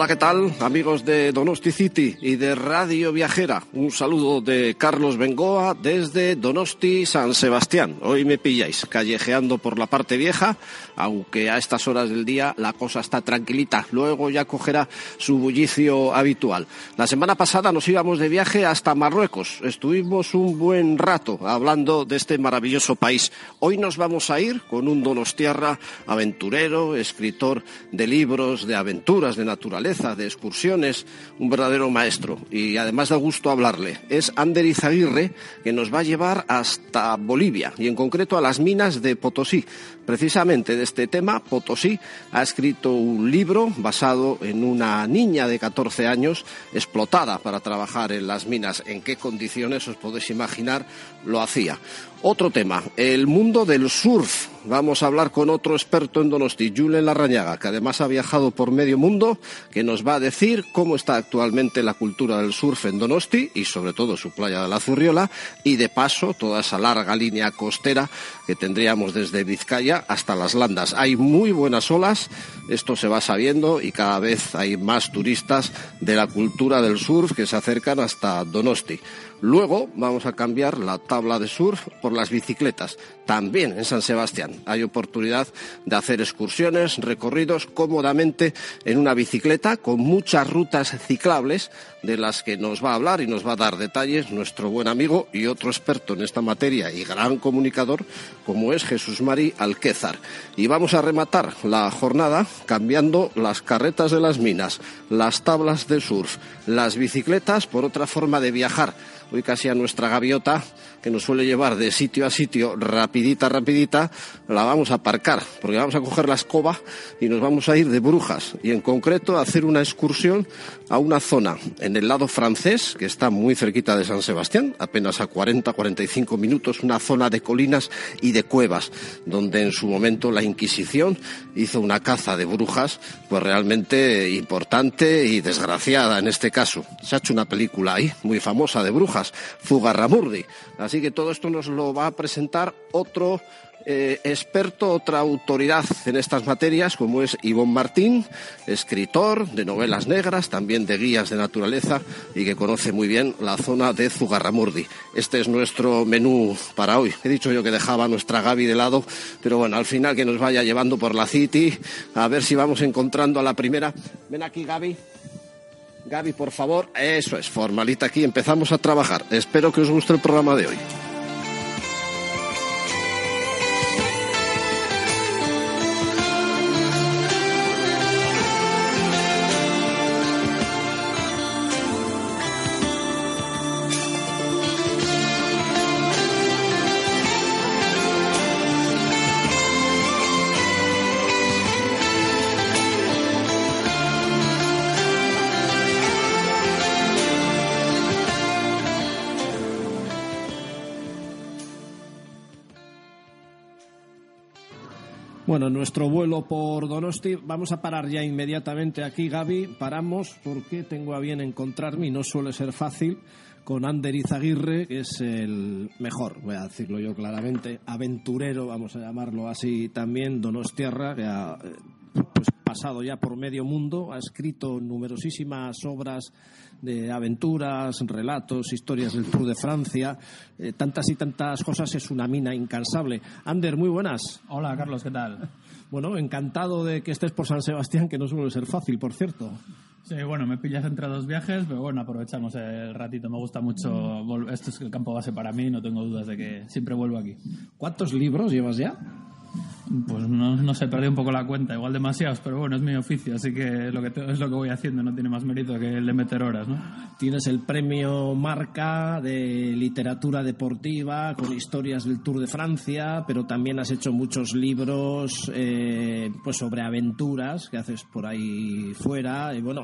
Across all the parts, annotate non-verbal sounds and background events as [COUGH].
Hola, ¿qué tal? Amigos de Donosti City y de Radio Viajera. Un saludo de Carlos Bengoa desde Donosti San Sebastián. Hoy me pilláis callejeando por la parte vieja, aunque a estas horas del día la cosa está tranquilita. Luego ya cogerá su bullicio habitual. La semana pasada nos íbamos de viaje hasta Marruecos. Estuvimos un buen rato hablando de este maravilloso país. Hoy nos vamos a ir con un donostiarra aventurero, escritor de libros, de aventuras, de naturaleza de excursiones, un verdadero maestro y además da gusto hablarle. Es Ander Izaguirre que nos va a llevar hasta Bolivia y en concreto a las minas de Potosí. Precisamente de este tema, Potosí ha escrito un libro basado en una niña de 14 años explotada para trabajar en las minas. ¿En qué condiciones os podéis imaginar lo hacía? Otro tema, el mundo del surf. Vamos a hablar con otro experto en Donosti, Julen Larrañaga, que además ha viajado por medio mundo, que nos va a decir cómo está actualmente la cultura del surf en Donosti y sobre todo su playa de la Zurriola y de paso toda esa larga línea costera que tendríamos desde Vizcaya hasta las Landas. Hay muy buenas olas, esto se va sabiendo y cada vez hay más turistas de la cultura del surf que se acercan hasta Donosti. Luego vamos a cambiar la tabla de surf por las bicicletas. También en San Sebastián hay oportunidad de hacer excursiones, recorridos cómodamente en una bicicleta con muchas rutas ciclables de las que nos va a hablar y nos va a dar detalles nuestro buen amigo y otro experto en esta materia y gran comunicador como es Jesús Mari Alquézar. Y vamos a rematar la jornada cambiando las carretas de las minas, las tablas de surf, las bicicletas por otra forma de viajar hoy casi a nuestra gaviota, que nos suele llevar de sitio a sitio rapidita, rapidita, la vamos a aparcar, porque vamos a coger la escoba y nos vamos a ir de brujas, y en concreto a hacer una excursión a una zona en el lado francés, que está muy cerquita de San Sebastián, apenas a 40, 45 minutos, una zona de colinas y de cuevas, donde en su momento la Inquisición hizo una caza de brujas, pues realmente importante y desgraciada en este caso. Se ha hecho una película ahí, muy famosa de brujas Fugarramurdi. Así que todo esto nos lo va a presentar otro eh, experto, otra autoridad en estas materias, como es Ivonne Martín, escritor de novelas negras, también de guías de naturaleza y que conoce muy bien la zona de Zugarramurdi. Este es nuestro menú para hoy. He dicho yo que dejaba a nuestra Gaby de lado, pero bueno, al final que nos vaya llevando por la City, a ver si vamos encontrando a la primera. Ven aquí, Gaby. Gaby, por favor, eso es, formalita aquí, empezamos a trabajar. Espero que os guste el programa de hoy. Nuestro vuelo por Donosti, vamos a parar ya inmediatamente aquí, Gaby. Paramos porque tengo a bien encontrarme, y no suele ser fácil, con Ander Izaguirre, que es el mejor, voy a decirlo yo claramente, aventurero, vamos a llamarlo así también, Donostiarra, que ha eh, pues, pasado ya por medio mundo, ha escrito numerosísimas obras de aventuras, relatos, historias del Tour de Francia, eh, tantas y tantas cosas, es una mina incansable. Ander, muy buenas. Hola, Carlos, ¿qué tal? Bueno, encantado de que estés por San Sebastián, que no suele ser fácil, por cierto. Sí, bueno, me pillas entre dos viajes, pero bueno, aprovechamos el ratito. Me gusta mucho. Esto es el campo base para mí, no tengo dudas de que siempre vuelvo aquí. ¿Cuántos libros llevas ya? Pues no, no sé, perdí un poco la cuenta, igual demasiados, pero bueno, es mi oficio, así que, lo que es lo que voy haciendo, no tiene más mérito que el de meter horas, ¿no? Tienes el premio Marca de literatura deportiva con historias del Tour de Francia, pero también has hecho muchos libros eh, pues sobre aventuras que haces por ahí fuera. Y bueno,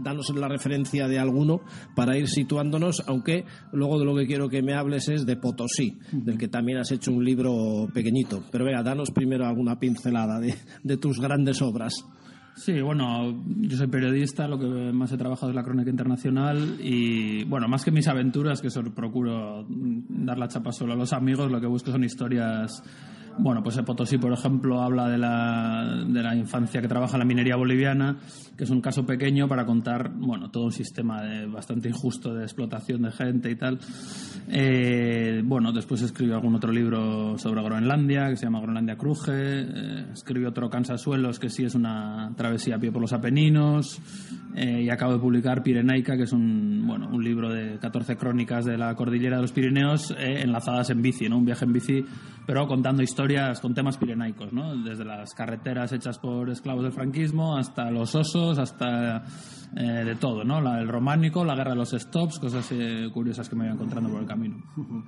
danos la referencia de alguno para ir situándonos, aunque luego de lo que quiero que me hables es de Potosí, del que también has hecho un libro pequeñito. Pero venga, danos primero alguna pincelada de, tus grandes obras. Sí, bueno, yo soy periodista, lo que más he trabajado es la crónica internacional y, bueno, más que mis aventuras, que solo procuro dar la chapa solo a los amigos, lo que busco son historias Bueno, pues Potosí, por ejemplo, habla de la, de la infancia que trabaja en la minería boliviana, que es un caso pequeño para contar, bueno, todo un sistema de, bastante injusto de explotación de gente y tal. Eh, bueno, después escribió algún otro libro sobre Groenlandia, que se llama Groenlandia Cruje. Eh, escribió otro Cansasuelos, que sí es una travesía a pie por los Apeninos. Eh, y acabo de publicar Pirenaica, que es un, bueno, un libro de 14 crónicas de la cordillera de los Pirineos enlazadas en bici, ¿no? Un viaje en bici, pero contando historias con temas pirenaicos, ¿no? Desde las carreteras hechas por esclavos del franquismo hasta los osos, hasta de todo, ¿no? La, el románico, la guerra de los stops, cosas curiosas que me voy encontrando por el camino. [LAUGHS]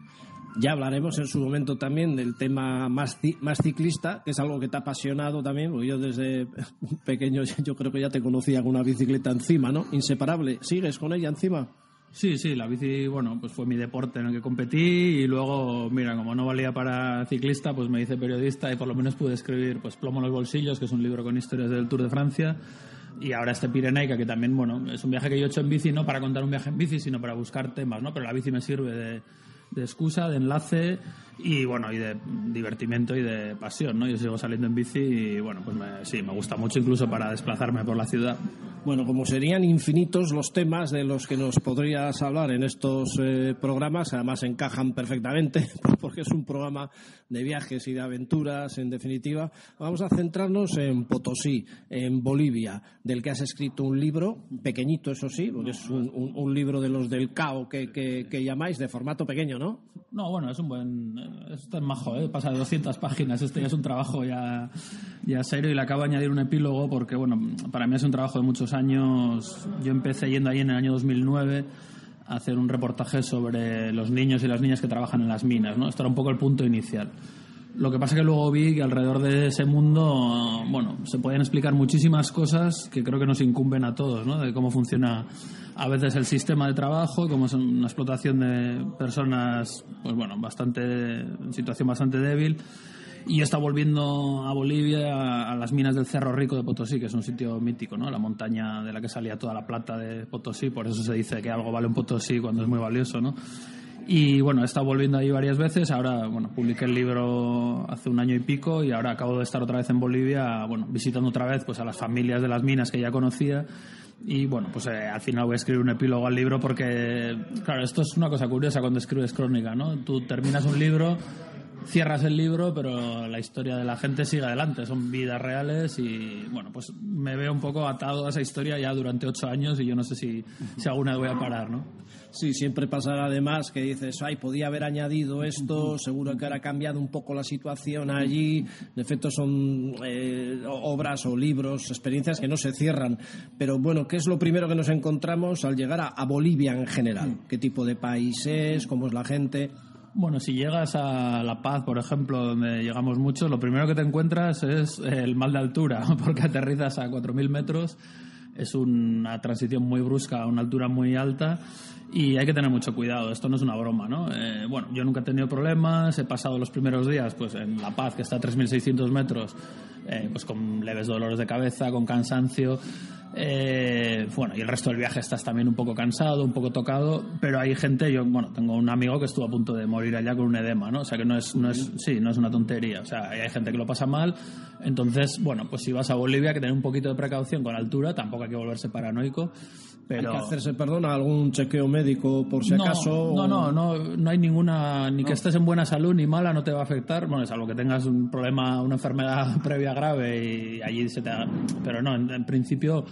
Ya hablaremos en su momento también del tema más, más ciclista, que es algo que te ha apasionado también, porque yo desde [LAUGHS] pequeño yo creo que ya te conocía con una bicicleta encima, ¿no? Inseparable. ¿Sigues con ella encima? Sí, sí, la bici, bueno, pues fue mi deporte en el que competí y luego, mira, como no valía para ciclista, pues me hice periodista y por lo menos pude escribir pues Plomo en los bolsillos, que es un libro con historias del Tour de Francia y ahora este Pirenaica, que también, bueno, es un viaje que yo he hecho en bici, no para contar un viaje en bici, sino para buscar temas, ¿no? Pero la bici me sirve de, de excusa, de enlace y bueno, y de divertimento y de pasión, ¿no? Yo sigo saliendo en bici y bueno, pues sí, me gusta mucho incluso para desplazarme por la ciudad. Bueno, como serían infinitos los temas de los que nos podrías hablar en estos eh, programas, además encajan perfectamente [LAUGHS] porque es un programa de viajes y de aventuras, en definitiva, vamos a centrarnos en Potosí, en Bolivia, del que has escrito un libro, pequeñito eso sí, porque es un, libro de los del CAO que, que llamáis, de formato pequeño, ¿no? No, bueno, es un buen esto es majo, ¿eh? pasa de 200 páginas. Este ya es un trabajo ya, ya serio y le acabo de añadir un epílogo porque, bueno, para mí es un trabajo de muchos años. Yo empecé yendo ahí en el año 2009 a hacer un reportaje sobre los niños y las niñas que trabajan en las minas, ¿no? Esto era un poco el punto inicial. Lo que pasa que luego vi que alrededor de ese mundo, bueno, se pueden explicar muchísimas cosas que creo que nos incumben a todos, ¿no? De cómo funciona a veces el sistema de trabajo, cómo es una explotación de personas, pues bueno, bastante, en situación bastante débil. Y está volviendo a Bolivia, a, las minas del Cerro Rico de Potosí, que es un sitio mítico, ¿no? La montaña de la que salía toda la plata de Potosí, por eso se dice que algo vale un Potosí cuando es muy valioso, ¿no? Y bueno, he estado volviendo ahí varias veces. Ahora, bueno, publiqué el libro hace un año y pico y ahora acabo de estar otra vez en Bolivia, bueno, visitando otra vez pues a las familias de las minas que ya conocía. Y bueno, pues eh, al final voy a escribir un epílogo al libro porque, claro, esto es una cosa curiosa cuando escribes crónica, ¿no? Tú terminas un libro cierras el libro, pero la historia de la gente sigue adelante, son vidas reales y bueno, pues me veo un poco atado a esa historia ya durante ocho años y yo no sé si, si alguna voy a parar, ¿no? Sí, siempre pasará además que dices, ay, podía haber añadido esto, seguro que ahora ha cambiado un poco la situación allí. De efecto, son eh, obras o libros, experiencias que no se cierran. Pero bueno, ¿qué es lo primero que nos encontramos al llegar a, a Bolivia en general? ¿Qué tipo de país es? ¿Cómo es la gente? Bueno, si llegas a La Paz, por ejemplo, donde llegamos mucho, lo primero que te encuentras es el mal de altura, [LAUGHS] porque aterrizas a 4.000 metros. Es una transición muy brusca a una altura muy alta y hay que tener mucho cuidado. Esto no es una broma, ¿no? Eh, bueno, yo nunca he tenido problemas. He pasado los primeros días pues, en La Paz, que está a 3.600 metros, eh, pues con leves dolores de cabeza, con cansancio. Eh, bueno, y el resto del viaje estás también un poco cansado, un poco tocado, pero hay gente, yo, bueno, tengo un amigo que estuvo a punto de morir allá con un edema, ¿no? O sea que no es, no es, sí, no es una tontería, o sea, hay gente que lo pasa mal, entonces, bueno, pues si vas a Bolivia, que tener un poquito de precaución con la altura, tampoco hay que volverse paranoico, pero... Hay que hacerse, perdón, algún chequeo médico por si acaso. No, no, no, no hay ninguna, ni que estés en buena salud ni mala, no te va a afectar. Bueno, es algo que tengas un problema, una enfermedad [LAUGHS] previa grave y allí se te. Pero no, en, principio.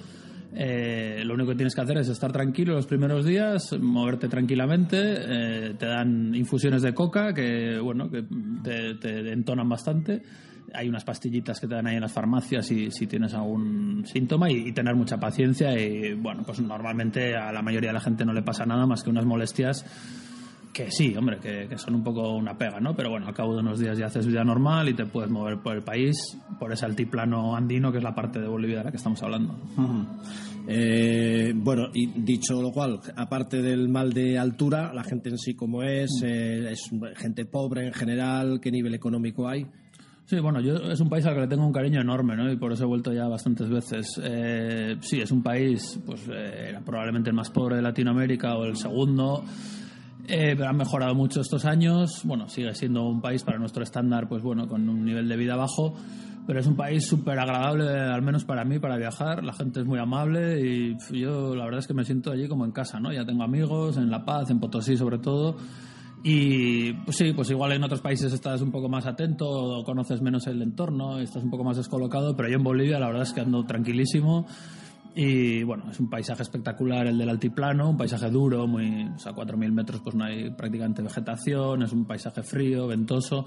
Eh, lo único que tienes que hacer es estar tranquilo los primeros días, moverte tranquilamente, eh, te dan infusiones de coca que, bueno, que te, te entonan bastante. Hay unas pastillitas que te dan ahí en las farmacias si, si tienes algún síntoma y, tener mucha paciencia y bueno, pues normalmente a la mayoría de la gente no le pasa nada más que unas molestias que sí, hombre, que, son un poco una pega, ¿no? Pero bueno, al cabo de unos días ya haces vida normal y te puedes mover por el país, por ese altiplano andino que es la parte de Bolivia de la que estamos hablando. Eh, bueno, y dicho lo cual, aparte del mal de altura, la gente en sí como es, eh, es gente pobre en general, ¿qué nivel económico hay? Sí, bueno, yo es un país al que le tengo un cariño enorme, ¿no? Y por eso he vuelto ya bastantes veces. Eh, sí, es un país, pues, eh, probablemente el más pobre de Latinoamérica o el segundo. Eh, pero ha mejorado mucho estos años. Bueno, sigue siendo un país para nuestro estándar, pues bueno, con un nivel de vida bajo, pero es un país súper agradable, al menos para mí, para viajar. La gente es muy amable y yo la verdad es que me siento allí como en casa, ¿no? Ya tengo amigos en La Paz, en Potosí sobre todo. Y pues sí, pues igual en otros países estás un poco más atento, conoces menos el entorno, estás un poco más descolocado, pero yo en Bolivia la verdad es que ando tranquilísimo. Y bueno, es un paisaje espectacular el del altiplano, un paisaje duro, muy, o sea, 4.000 metros pues no hay prácticamente vegetación, es un paisaje frío, ventoso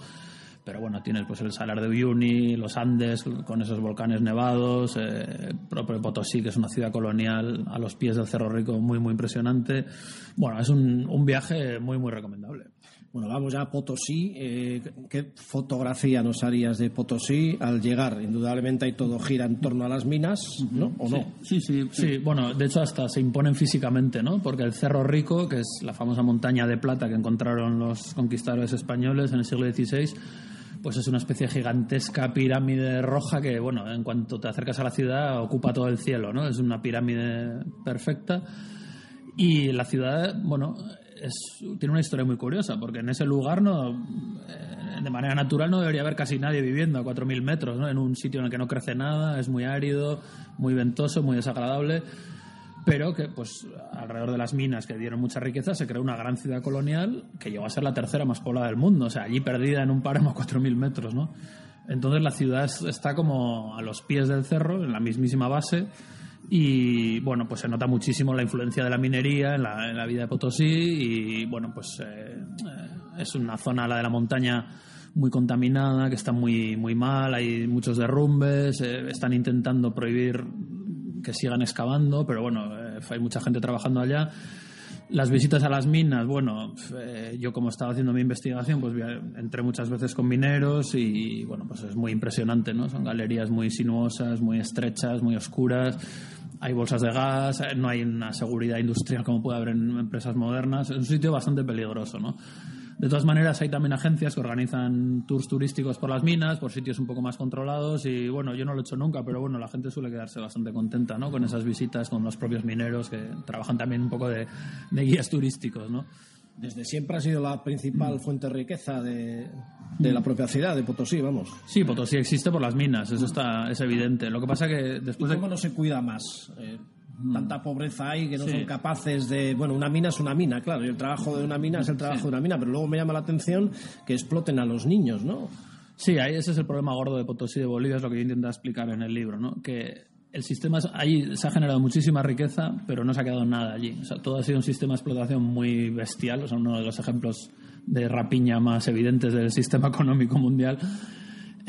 pero bueno, tienes pues el Salar de Uyuni, los Andes con esos volcanes nevados, eh, propio Potosí, que es una ciudad colonial a los pies del Cerro Rico muy, muy impresionante. Bueno, es un, un viaje muy, muy recomendable. Bueno, vamos ya a Potosí. Eh, ¿Qué fotografía nos harías de Potosí al llegar? Indudablemente hay todo gira en torno a las minas, ¿no? ¿O no? Sí, sí, sí, Bueno, de hecho hasta se imponen físicamente, ¿no? Porque el Cerro Rico, que es la famosa montaña de plata que encontraron los conquistadores españoles en el siglo XVI, pues es una especie de gigantesca pirámide roja que, bueno, en cuanto te acercas a la ciudad ocupa todo el cielo, ¿no? Es una pirámide perfecta. Y la ciudad, bueno, tiene una historia muy curiosa, porque en ese lugar no, eh, de manera natural no debería haber casi nadie viviendo a 4.000 metros, ¿no? En un sitio en el que no crece nada, es muy árido, muy ventoso, muy desagradable pero que pues alrededor de las minas que dieron mucha riqueza se creó una gran ciudad colonial que llegó a ser la tercera más poblada del mundo, o sea, allí perdida en un páramo a 4.000 metros, ¿no? Entonces la ciudad está como a los pies del cerro, en la mismísima base, y bueno, pues se nota muchísimo la influencia de la minería en la, vida de Potosí, y bueno, pues eh, eh, es una zona, la de la montaña, muy contaminada, que está muy, muy mal, hay muchos derrumbes, eh, están intentando prohibir que sigan excavando, pero bueno, eh, hay mucha gente trabajando allá. Las visitas a las minas, bueno, eh, yo como estaba haciendo mi investigación, pues entré muchas veces con mineros y bueno, pues es muy impresionante, ¿no? Son galerías muy sinuosas, muy estrechas, muy oscuras. Hay bolsas de gas, eh, no hay una seguridad industrial como puede haber en empresas modernas. Es un sitio bastante peligroso, ¿no? De todas maneras, hay también agencias que organizan tours turísticos por las minas, por sitios un poco más controlados y bueno, yo no lo he hecho nunca, pero bueno, la gente suele quedarse bastante contenta, ¿no? Con esas visitas con los propios mineros que trabajan también un poco de, guías turísticos, ¿no? Desde siempre ha sido la principal fuente de riqueza de, la propia ciudad, de Potosí, vamos. Sí, Potosí existe por las minas, eso está, es evidente. Lo que pasa que después... ¿Y cómo no se cuida más? Eh, tanta pobreza hay que no son capaces de... Bueno, una mina es una mina, claro, y el trabajo de una mina es el trabajo de una mina, pero luego me llama la atención que exploten a los niños, ¿no? Sí, ahí ese es el problema gordo de Potosí de Bolivia, es lo que yo intento explicar en el libro, ¿no? Que el sistema, ahí se ha generado muchísima riqueza, pero no se ha quedado nada allí. Todo ha sido un sistema de explotación muy bestial, o sea, uno de los ejemplos de rapiña más evidentes del sistema [LAUGHS] económico mundial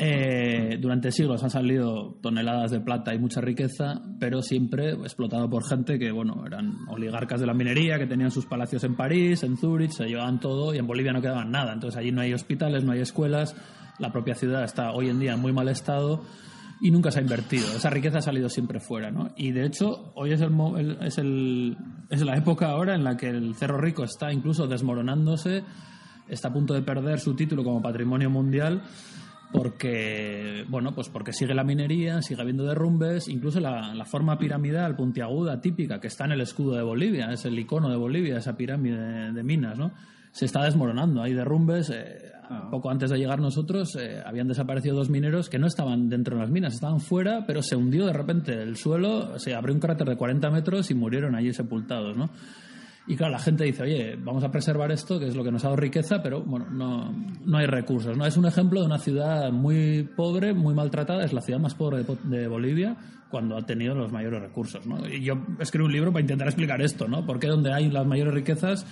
eh, durante siglos han salido toneladas de plata y mucha riqueza, pero siempre explotado por gente que, bueno, eran oligarcas de la minería, que tenían sus palacios en París, en Zúrich, se llevaban todo y en Bolivia no quedaban nada. Entonces allí no hay hospitales, no hay escuelas, la propia ciudad está hoy en día en muy mal estado y nunca se ha invertido. Esa riqueza ha salido siempre fuera, ¿no? Y de hecho, hoy es, el, es, el, es la época ahora en la que el Cerro Rico está incluso desmoronándose, está a punto de perder su título como patrimonio mundial porque bueno pues porque sigue la minería sigue habiendo derrumbes incluso la, forma piramidal puntiaguda típica que está en el escudo de Bolivia es el icono de Bolivia esa pirámide de, minas no se está desmoronando hay derrumbes eh, poco antes de llegar nosotros eh, habían desaparecido dos mineros que no estaban dentro de las minas estaban fuera pero se hundió de repente el suelo se abrió un cráter de 40 metros y murieron allí sepultados no y claro, la gente dice, oye, vamos a preservar esto, que es lo que nos ha dado riqueza, pero bueno, no, no hay recursos. ¿no? Es un ejemplo de una ciudad muy pobre, muy maltratada, es la ciudad más pobre de, Bolivia cuando ha tenido los mayores recursos. ¿no? Y yo escribo un libro para intentar explicar esto, ¿no? Porque donde hay las mayores riquezas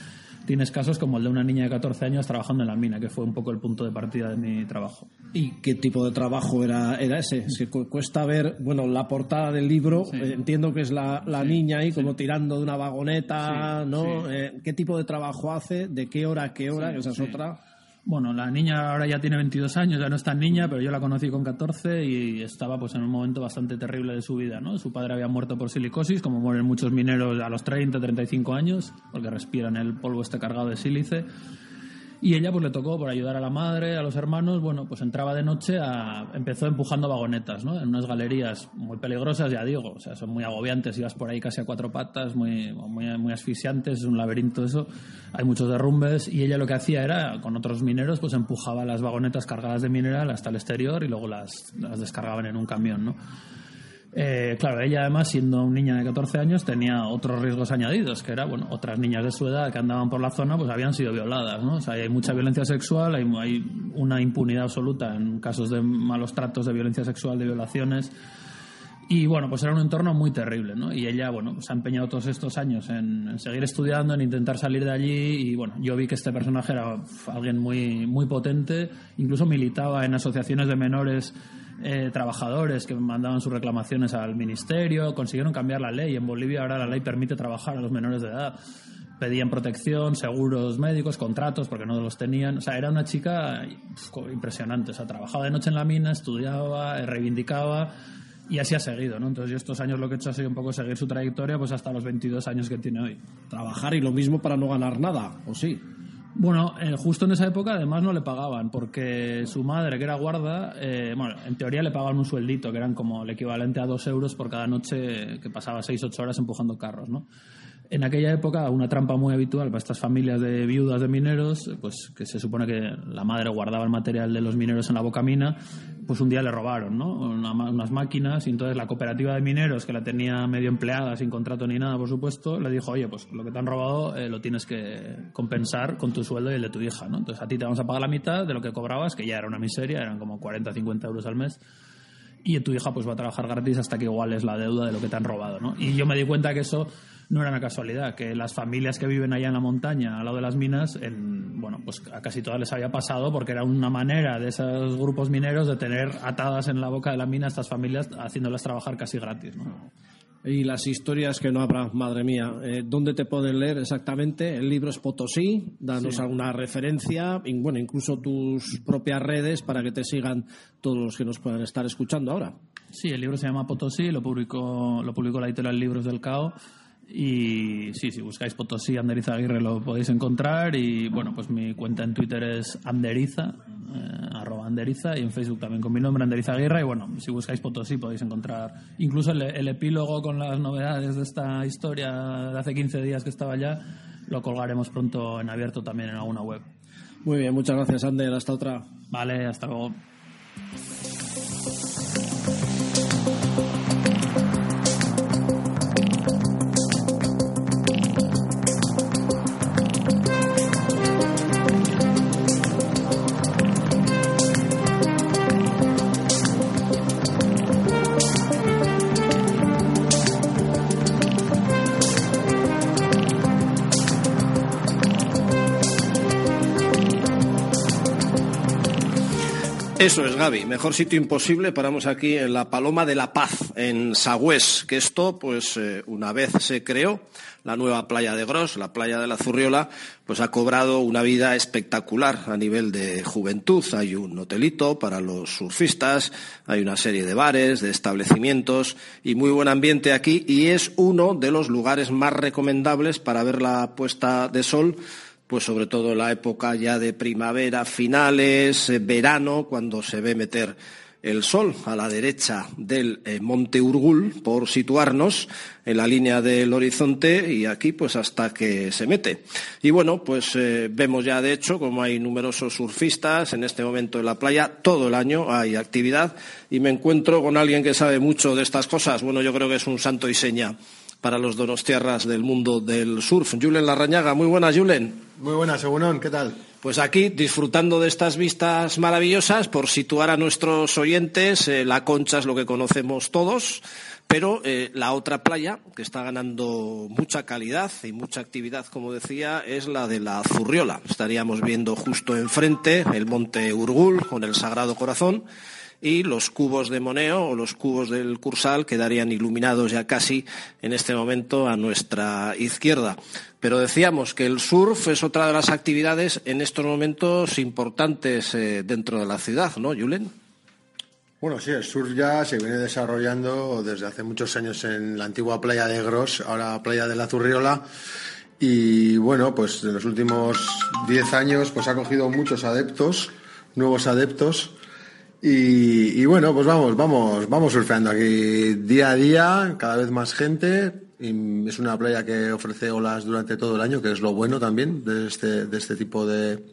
tienes casos como el de una niña de 14 años trabajando en la mina, que fue un poco el punto de partida de mi trabajo. ¿Y qué tipo de trabajo era, era ese? Es que cuesta ver, bueno, la portada del libro, eh, entiendo que es la, niña ahí como tirando de una vagoneta, ¿no? Eh, ¿Qué tipo de trabajo hace? ¿De qué hora a qué hora? esa es otra. Bueno, la niña ahora ya tiene 22 años, ya no es tan niña, pero yo la conocí con 14 y estaba pues en un momento bastante terrible de su vida, ¿no? Su padre había muerto por silicosis, como mueren muchos mineros a los 30, 35 años, porque respiran el polvo este cargado de sílice. Y ella pues le tocó por ayudar a la madre, a los hermanos, bueno, pues entraba de noche, a, empezó empujando vagonetas, ¿no? En unas galerías muy peligrosas, ya digo, o sea, son muy agobiantes, ibas por ahí casi a cuatro patas, muy, muy, asfixiantes, es un laberinto eso, hay muchos derrumbes, y ella lo que hacía era, con otros mineros, pues empujaba las vagonetas cargadas de mineral hasta el exterior y luego las, las descargaban en un camión, ¿no? Eh, claro, ella además, siendo una niña de 14 años, tenía otros riesgos añadidos, que era, bueno, otras niñas de su edad que andaban por la zona, pues habían sido violadas, ¿no? O sea, hay mucha violencia sexual, hay, hay una impunidad absoluta en casos de malos tratos, de violencia sexual, de violaciones. Y bueno, pues era un entorno muy terrible, ¿no? Y ella, bueno, se ha empeñado todos estos años en, seguir estudiando, en intentar salir de allí. Y bueno, yo vi que este personaje era alguien muy, muy potente, incluso militaba en asociaciones de menores eh, trabajadores que mandaban sus reclamaciones al ministerio, consiguieron cambiar la ley. En Bolivia ahora la ley permite trabajar a los menores de edad. Pedían protección, seguros médicos, contratos, porque no los tenían. O sea, era una chica impresionante. O sea, trabajaba de noche en la mina, estudiaba, eh, reivindicaba y así ha seguido, ¿no? Entonces yo estos años lo que he hecho ha sido un poco seguir su trayectoria pues hasta los 22 años que tiene hoy. Trabajar y lo mismo para no ganar nada, ¿o sí? Bueno, eh, justo en esa época además no le pagaban, porque su madre, que era guarda, eh, bueno, en teoría le pagaban un sueldito, que eran como el equivalente a dos euros por cada noche que pasaba seis, ocho horas empujando carros, ¿no? En aquella época, una trampa muy habitual para estas familias de viudas de mineros, pues que se supone que la madre guardaba el material de los mineros en la boca mina, pues un día le robaron, ¿no? unas máquinas y entonces la cooperativa de mineros, que la tenía medio empleada, sin contrato ni nada, por supuesto, le dijo, oye, pues lo que te han robado eh, lo tienes que compensar con tu sueldo y el de tu hija, ¿no? Entonces a ti te vamos a pagar la mitad de lo que cobrabas, que ya era una miseria, eran como 40, 50 euros al mes y tu hija pues va a trabajar gratis hasta que iguales la deuda de lo que te han robado, ¿no? Y yo me di cuenta que eso no era una casualidad, que las familias que viven allá en la montaña, al lado de las minas, en, bueno, pues a casi todas les había pasado porque era una manera de esos grupos mineros de tener atadas en la boca de la mina a estas familias, haciéndolas trabajar casi gratis. ¿no? Y las historias que no habrá, madre mía, eh, ¿dónde te pueden leer exactamente? El libro es Potosí, danos alguna referencia, y, bueno, incluso tus propias redes para que te sigan todos los que nos puedan estar escuchando ahora. Sí, el libro se llama Potosí, lo publicó, lo publicó la editorial Libros del Cao y sí, si buscáis Potosí Anderiza Aguirre lo podéis encontrar. Y bueno, pues mi cuenta en Twitter es Anderiza, eh, arroba Anderiza, y en Facebook también con mi nombre Anderiza Aguirre. Y bueno, si buscáis Potosí podéis encontrar incluso el, epílogo con las novedades de esta historia de hace 15 días que estaba allá. Lo colgaremos pronto en abierto también en alguna web. Muy bien, muchas gracias, Ander. Hasta otra. Vale, hasta luego. Eso es, Gaby. Mejor sitio imposible. Paramos aquí en la Paloma de la Paz, en Sagüés, que esto, pues, eh, una vez se creó, la nueva playa de Gros, la playa de la Zurriola, pues ha cobrado una vida espectacular a nivel de juventud. Hay un hotelito para los surfistas, hay una serie de bares, de establecimientos y muy buen ambiente aquí y es uno de los lugares más recomendables para ver la puesta de sol pues sobre todo la época ya de primavera, finales, eh, verano, cuando se ve meter el sol a la derecha del eh, Monte Urgul, por situarnos en la línea del horizonte y aquí pues hasta que se mete. Y bueno, pues eh, vemos ya de hecho como hay numerosos surfistas en este momento en la playa, todo el año hay actividad y me encuentro con alguien que sabe mucho de estas cosas. Bueno, yo creo que es un santo y seña para los donostiarras del mundo del surf. Julen Larrañaga, muy buenas, Julen. Muy buenas, Segurón, ¿qué tal? Pues aquí, disfrutando de estas vistas maravillosas, por situar a nuestros oyentes, eh, la Concha es lo que conocemos todos, pero eh, la otra playa, que está ganando mucha calidad y mucha actividad, como decía, es la de la Zurriola. Estaríamos viendo justo enfrente el monte Urgul con el Sagrado Corazón y los cubos de Moneo o los cubos del Cursal quedarían iluminados ya casi en este momento a nuestra izquierda. Pero decíamos que el surf es otra de las actividades en estos momentos importantes eh, dentro de la ciudad, ¿no, Julen? Bueno, sí, el surf ya se viene desarrollando desde hace muchos años en la antigua playa de Gros, ahora playa de la Zurriola y bueno, pues en los últimos 10 años pues ha cogido muchos adeptos, nuevos adeptos y, bueno, pues vamos, vamos, vamos surfeando aquí día a día, cada vez más gente. Y es una playa que ofrece olas durante todo el año, que es lo bueno también de este, de este tipo de,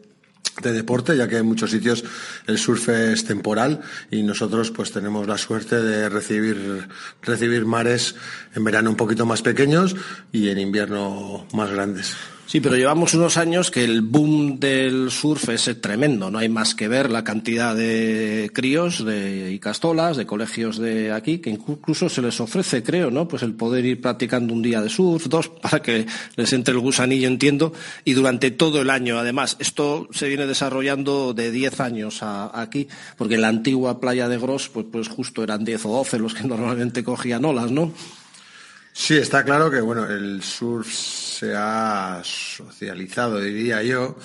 de deporte, ya que en muchos sitios el surf es temporal y nosotros pues tenemos la suerte de recibir, recibir mares en verano un poquito más pequeños y en invierno más grandes. Sí, pero llevamos unos años que el boom del surf es tremendo. No hay más que ver la cantidad de críos de, y castolas, de colegios de aquí, que incluso se les ofrece, creo, ¿no? Pues el poder ir practicando un día de surf, dos, [LAUGHS] para que les entre el gusanillo, entiendo, y durante todo el año. Además, esto se viene desarrollando de 10 años aquí, porque en la antigua playa de Gros, pues, pues justo eran 10 o 12 los que [LAUGHS] normalmente cogían olas, ¿no? Sí, está claro que bueno, el surf se ha socializado, diría yo.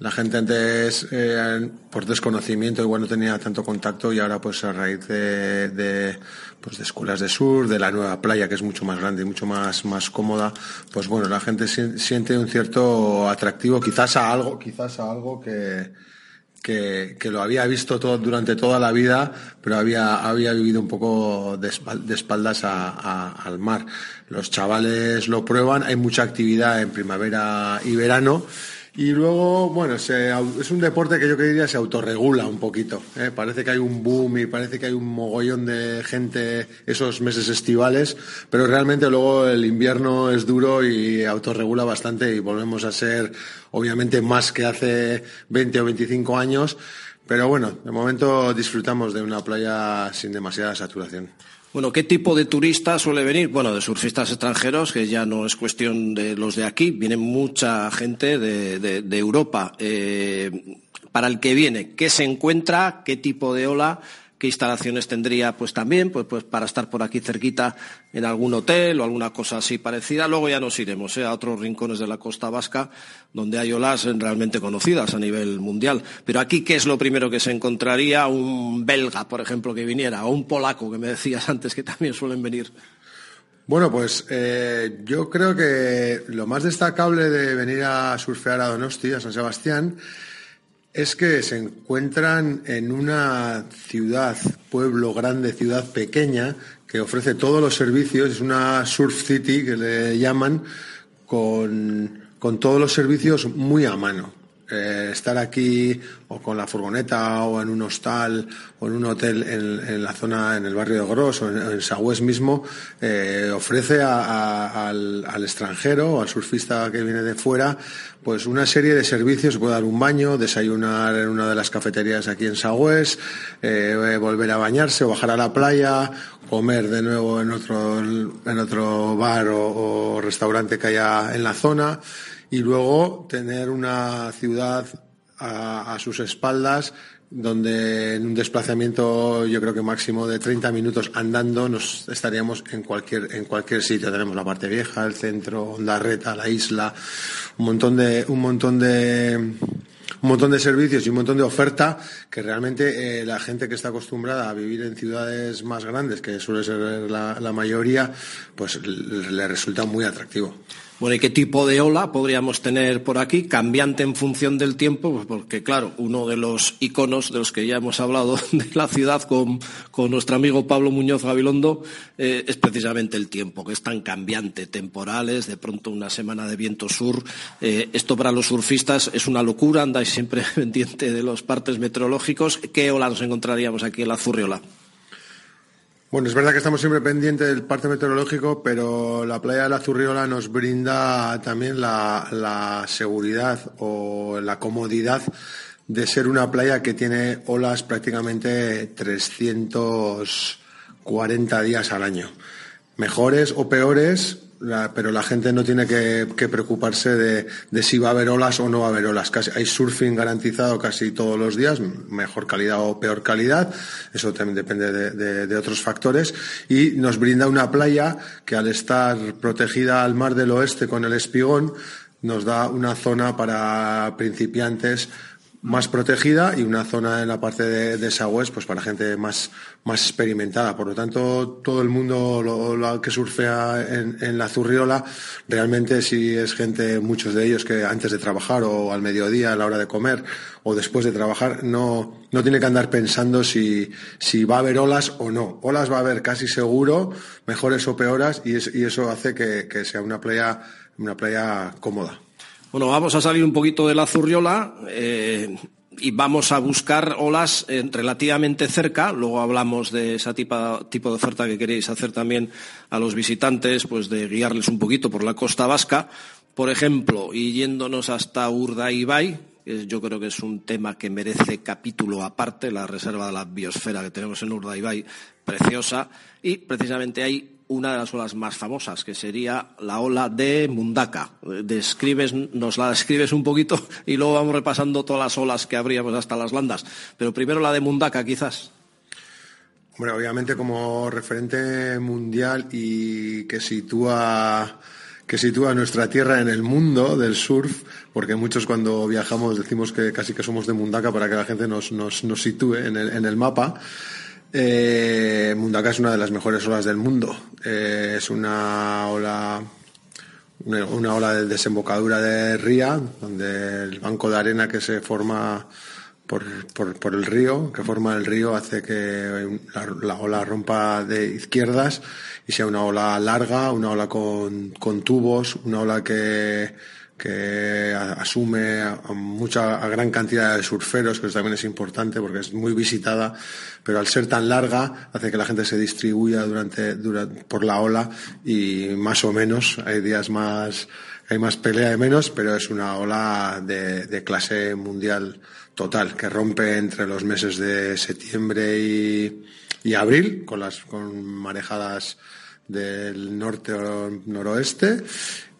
La gente antes, eh, por desconocimiento, igual no tenía tanto contacto y ahora, pues a raíz de, de, pues, de escuelas de surf, de la nueva playa, que es mucho más grande y mucho más, más cómoda, pues bueno, la gente siente un cierto atractivo, quizás a algo, quizás a algo que, que, que, lo había visto todo, durante toda la vida, pero había, había vivido un poco de, espaldas al mar. Los chavales lo prueban, hay mucha actividad en primavera y verano y luego, bueno, es un deporte que yo diría se autorregula un poquito. ¿eh? Parece que hay un boom y parece que hay un mogollón de gente esos meses estivales, pero realmente luego el invierno es duro y autorregula bastante y volvemos a ser, obviamente, más que hace 20 o 25 años. Pero bueno, de momento disfrutamos de una playa sin demasiada saturación. Bueno, ¿qué tipo de turistas suele venir? Bueno, de surfistas extranjeros, que ya no es cuestión de los de aquí, viene mucha gente de, Europa. Eh, para el que viene, ¿qué se encuentra? ¿Qué tipo de ola? Qué instalaciones tendría pues también pues, pues para estar por aquí cerquita en algún hotel o alguna cosa así parecida. Luego ya nos iremos ¿eh? a otros rincones de la costa vasca donde hay olas realmente conocidas a nivel mundial. Pero aquí, ¿qué es lo primero que se encontraría? Un belga, por ejemplo, que viniera, o un polaco, que me decías antes que también suelen venir. Bueno, pues eh, yo creo que lo más destacable de venir a surfear a Donosti, a San Sebastián, es que se encuentran en una ciudad, pueblo grande, ciudad pequeña, que ofrece todos los servicios, es una surf city que le llaman, con, con todos los servicios muy a mano. Eh, estar aquí o con la furgoneta o en un hostal o en un hotel en, la zona, en el barrio de Gros o en, en mismo, eh, ofrece al, extranjero o al surfista que viene de fuera pues una serie de servicios, se puede dar un baño, desayunar en una de las cafeterías aquí en Sagües, eh, volver a bañarse o bajar a la playa, comer de nuevo en otro, en otro bar o restaurante que haya en la zona y luego tener una ciudad a, sus espaldas donde en un desplazamiento yo creo que máximo de 30 minutos andando nos estaríamos en cualquier en cualquier sitio tenemos la parte vieja el centro Ondarreta la isla un montón de un montón de un montón de servicios y un montón de oferta que realmente eh, la gente que está acostumbrada a vivir en ciudades más grandes, que suele ser la, la mayoría, pues le resulta muy atractivo. Bueno, ¿y qué tipo de ola podríamos tener por aquí? Cambiante en función del tiempo, pues porque claro, uno de los iconos de los que ya hemos hablado [LAUGHS] de la ciudad con, nuestro amigo Pablo Muñoz Gabilondo eh, es precisamente el tiempo, que es tan cambiante, temporales, de pronto una semana de viento sur. Eh, esto para los surfistas es una locura, andáis siempre [LAUGHS] pendiente de los partes meteorológicos. ¿Qué ola nos encontraríamos aquí en la Zurriola? Bueno, es verdad que estamos siempre pendientes del parte meteorológico, pero la playa de la Zurriola nos brinda también la, seguridad o la comodidad de ser una playa que tiene olas prácticamente 340 días al año. Mejores o peores, pero la gente no tiene que, preocuparse de, si va a haber olas o no va a haber olas. hay surfing garantizado casi todos los días, mejor calidad o peor calidad, eso también depende de, otros factores, y nos brinda una playa que al estar protegida al mar del oeste con el espigón, nos da una zona para principiantes más protegida y una zona en la parte de, de pues para gente más, más experimentada. Por lo tanto, todo el mundo lo, que surfea en, en, la Zurriola, realmente si es gente, muchos de ellos que antes de trabajar o al mediodía, a la hora de comer o después de trabajar, no, no tiene que andar pensando si, si va a haber olas o no. Olas va a haber casi seguro, mejores o peoras, y, y eso hace que, que sea una playa, una playa cómoda. Bueno, vamos a salir un poquito de la Zurriola eh, y vamos a buscar olas eh, relativamente cerca. Luego hablamos de ese tipo, de oferta que queréis hacer también a los visitantes, pues de guiarles un poquito por la costa vasca. Por ejemplo, y yéndonos hasta Urdaibai, yo creo que es un tema que merece capítulo aparte, la reserva de la biosfera que tenemos en Urdaibai, preciosa, y precisamente ahí una de las olas más famosas, que sería la ola de Mundaka. Describes, nos la describes un poquito [LAUGHS] y luego vamos repasando todas las olas que habríamos hasta las landas. Pero primero la de Mundaka, quizás. Obviamente como referente mundial y que sitúa que sitúa nuestra tierra en el mundo del surf, porque muchos cuando viajamos decimos que casi que somos de Mundaka para que la gente nos, nos, nos sitúe en el, en el mapa. Eh, Mundaka es una de las mejores olas del mundo. Eh, es una ola, una, ola de desembocadura de ría, donde el banco de arena que se forma por, por, el río, que forma el río, hace que la, ola rompa de izquierdas y sea una ola larga, una ola con tubos, una ola que que asume a, mucha gran cantidad de surferos, que eso también es importante porque es muy visitada, pero al ser tan larga hace que la gente se distribuya durante, por la ola y más o menos hay días más hay más pelea de menos, pero es una ola de, clase mundial total que rompe entre los meses de septiembre y, y abril con las con marejadas del norte o noroeste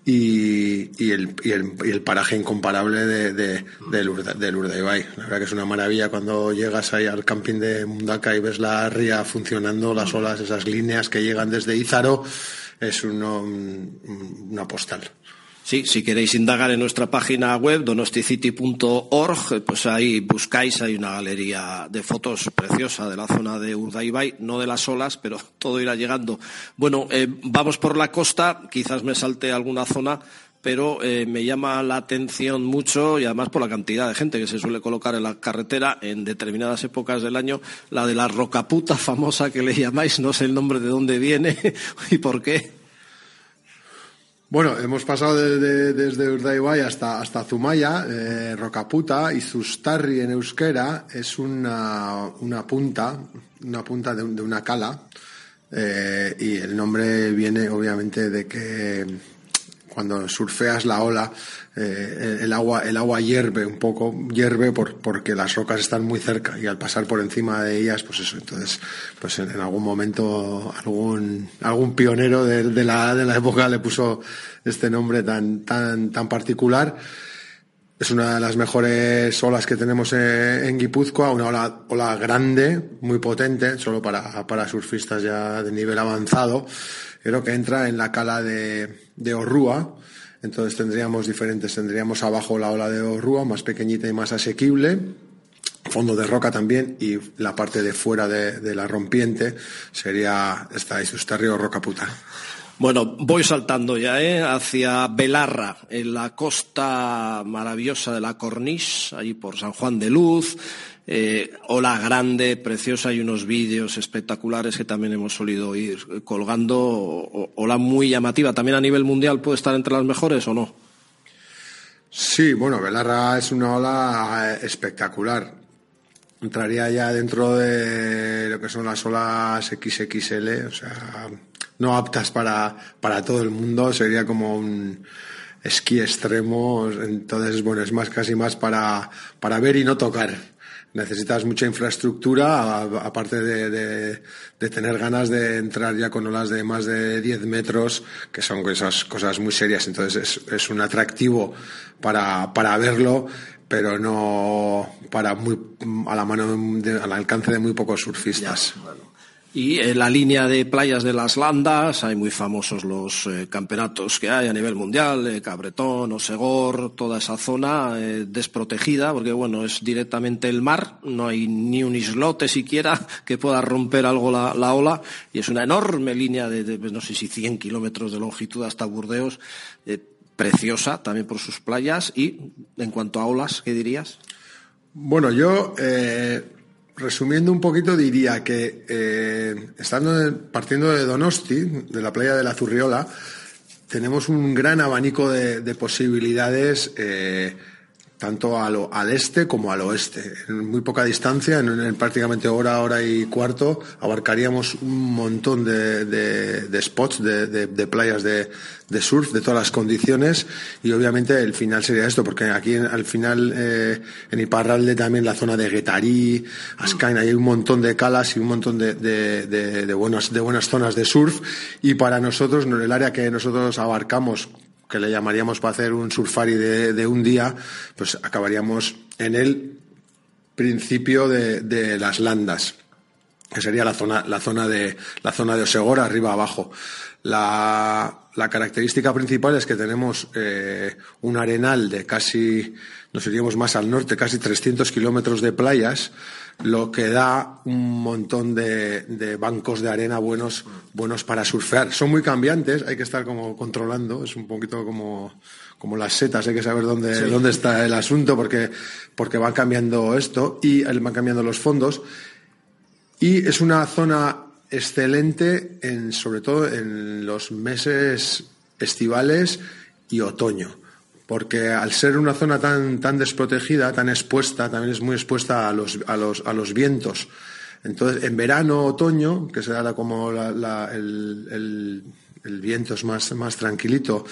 y, y, el, y, el, y, el, paraje incomparable de, de, del, del Urdaibai. La verdad que es una maravilla cuando llegas ahí al camping de Mundaka y ves la ría funcionando, las olas, esas líneas que llegan desde Ízaro, es uno, una postal. Sí, si queréis indagar en nuestra página web donosticity.org, pues ahí buscáis, hay una galería de fotos preciosa de la zona de Urdaibai, no de las olas, pero [LAUGHS] todo irá llegando. Bueno, eh, vamos por la costa, quizás me salte alguna zona, pero eh, me llama la atención mucho y además por la cantidad de gente que se suele colocar en la carretera en determinadas épocas del año, la de la rocaputa famosa que le [LAUGHS] llamáis, no sé el nombre de dónde viene [LAUGHS] y por qué. Bueno, hemos pasado desde Urdaibai hasta, hasta Zumaya, eh, Rocaputa y Zustarri en euskera es una, una punta, una punta de, una cala eh, y el nombre viene obviamente de que cuando surfeas la ola, eh, el agua, el agua hierve un poco, hierve por, porque las rocas están muy cerca y al pasar por encima de ellas, pues eso, entonces, pues en, algún momento algún, algún pionero de, la, de la época le puso este nombre tan, tan, tan particular. Es una de las mejores olas que tenemos en, Guipúzcoa, una ola, ola grande, muy potente, solo para, para surfistas ya de nivel avanzado. Creo que entra en la cala de, de. Entonces tendríamos diferentes, tendríamos abajo la ola de Orrúa, más pequeñita y más asequible, fondo de roca también, y la parte de fuera de, la rompiente sería esta Isustarrio Roca Puta. Bueno, voy saltando ya ¿eh? hacia Belarra, en la costa maravillosa de la Corniche, allí por San Juan de Luz. Eh, ola grande, preciosa y unos vídeos espectaculares que también hemos solido ir colgando. Ola muy llamativa. ¿También a nivel mundial puede estar entre las mejores o no? Sí, bueno, Belarra es una ola espectacular. Entraría ya dentro de lo que son las olas XXL, o sea, no aptas para, para todo el mundo, sería como un esquí extremo, entonces bueno, es más casi más para, para ver y no tocar. Necesitas mucha infraestructura, aparte de, de, tener ganas de entrar ya con olas de más de 10 metros, que son esas cosas muy serias. Entonces es, es un atractivo para, para verlo, pero no para muy, a la mano, de, al alcance de muy pocos surfistas. Y la línea de playas de las Landas hay muy famosos los eh, campeonatos que hay a nivel mundial, eh, Cabretón, Osegor, toda esa zona eh, desprotegida, porque bueno, es directamente el mar, no hay ni un islote siquiera [LAUGHS] que pueda romper algo la, la ola, y es una enorme línea de, de, no sé si 100 kilómetros de longitud hasta Burdeos, preciosa también por sus playas. Y en cuanto a olas, ¿qué dirías? Bueno, yo resumiendo un poquito, diría que eh, estando partiendo de Donosti, de la playa de la Zurriola, tenemos un gran abanico de, posibilidades eh, tanto al este como al oeste. En muy poca distancia, en, prácticamente hora, hora y cuarto, abarcaríamos un montón de, spots, de, playas de, surf, de todas las condiciones, y obviamente el final sería esto, porque aquí al final, eh, en Iparralde también la zona de Guetarí, Ascain, hay un montón de calas y un montón de, buenas, de buenas zonas de surf, y para nosotros, el área que nosotros abarcamos que le llamaríamos para hacer un surfari de, un día, pues acabaríamos en el principio de, las landas, que sería la zona, la zona de, la zona de Osegora, arriba abajo. La, característica principal es que tenemos eh, un arenal de casi, nos iríamos más al norte, casi 300 kilómetros de playas, lo que da un montón de, bancos de arena buenos, buenos para surfear. Son muy cambiantes, hay que estar como controlando, es un poquito como, como las setas, hay que saber dónde, dónde está el asunto porque, porque van cambiando esto y van cambiando los fondos. Y es una zona excelente, en, sobre todo en los meses estivales y otoño porque al ser una zona tan, tan desprotegida, tan expuesta, también es muy expuesta a los, a los, a los vientos. Entonces, en verano, otoño, que será como el, el, viento es más, más tranquilito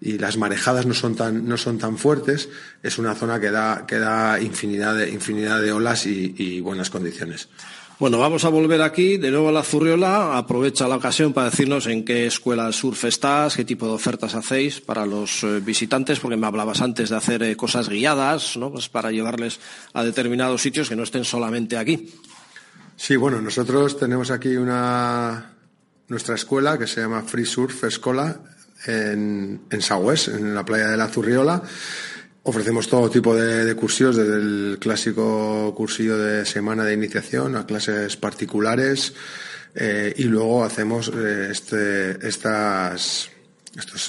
y las marejadas no son tan, no son tan fuertes, es una zona que da, que da infinidad, de, infinidad de olas y buenas condiciones. Bueno, vamos a volver aquí de nuevo a la Zurriola. Aprovecha la ocasión para decirnos en qué escuela surf estás, qué tipo de ofertas hacéis para los eh, visitantes, porque me hablabas antes de hacer eh, cosas guiadas, ¿no? Pues para llevarles a determinados sitios que no estén solamente aquí. Sí, bueno, nosotros tenemos aquí una nuestra escuela que se llama Free Surf Escola en, en en la playa de la Zurriola. Ofrecemos todo tipo de, cursillos, desde el clásico cursillo de semana de iniciación a clases particulares eh, y luego hacemos eh, este, estas,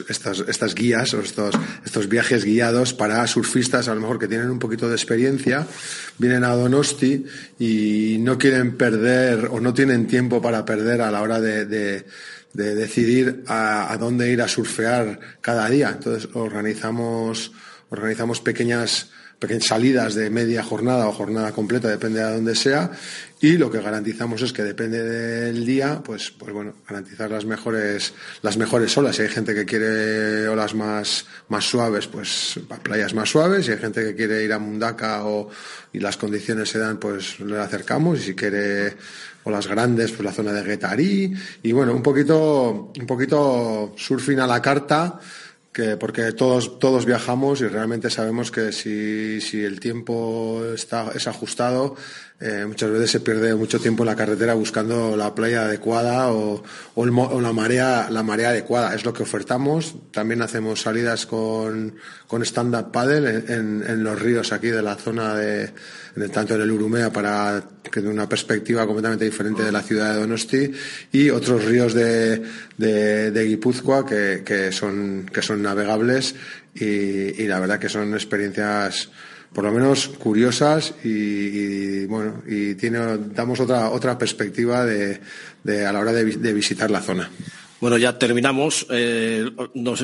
estas, estas guías o estos, estos viajes guiados para surfistas a lo mejor que tienen un poquito de experiencia, vienen a Donosti y no quieren perder o no tienen tiempo para perder a la hora de, de, decidir a dónde ir a surfear cada día. Entonces organizamos organizamos pequeñas, pequeñas salidas de media jornada o jornada completa, depende de dónde sea, y lo que garantizamos es que depende del día, pues, pues bueno, garantizar las mejores, las mejores olas. Si hay gente que quiere olas más, más suaves, pues playas más suaves. Si hay gente que quiere ir a Mundaka o, y las condiciones se dan, pues le acercamos. Y si quiere olas grandes, pues la zona de Guetarí. Y bueno, un poquito, un poquito surfing a la carta que porque todos, todos viajamos y realmente sabemos que si, si el tiempo está, es ajustado, eh, muchas veces se pierde mucho tiempo en la carretera buscando la playa adecuada o, la marea la marea adecuada. Es lo que ofertamos. También hacemos salidas con, con stand up paddle en, los ríos aquí de la zona de tanto en el Urumea para que de una perspectiva completamente diferente de la ciudad de Donosti y otros ríos de, de, Guipúzcoa que, que son que son navegables y la verdad que son experiencias por lo menos curiosas y, bueno y damos otra otra perspectiva de, a la hora de, visitar la zona. Bueno, ya terminamos. Eh,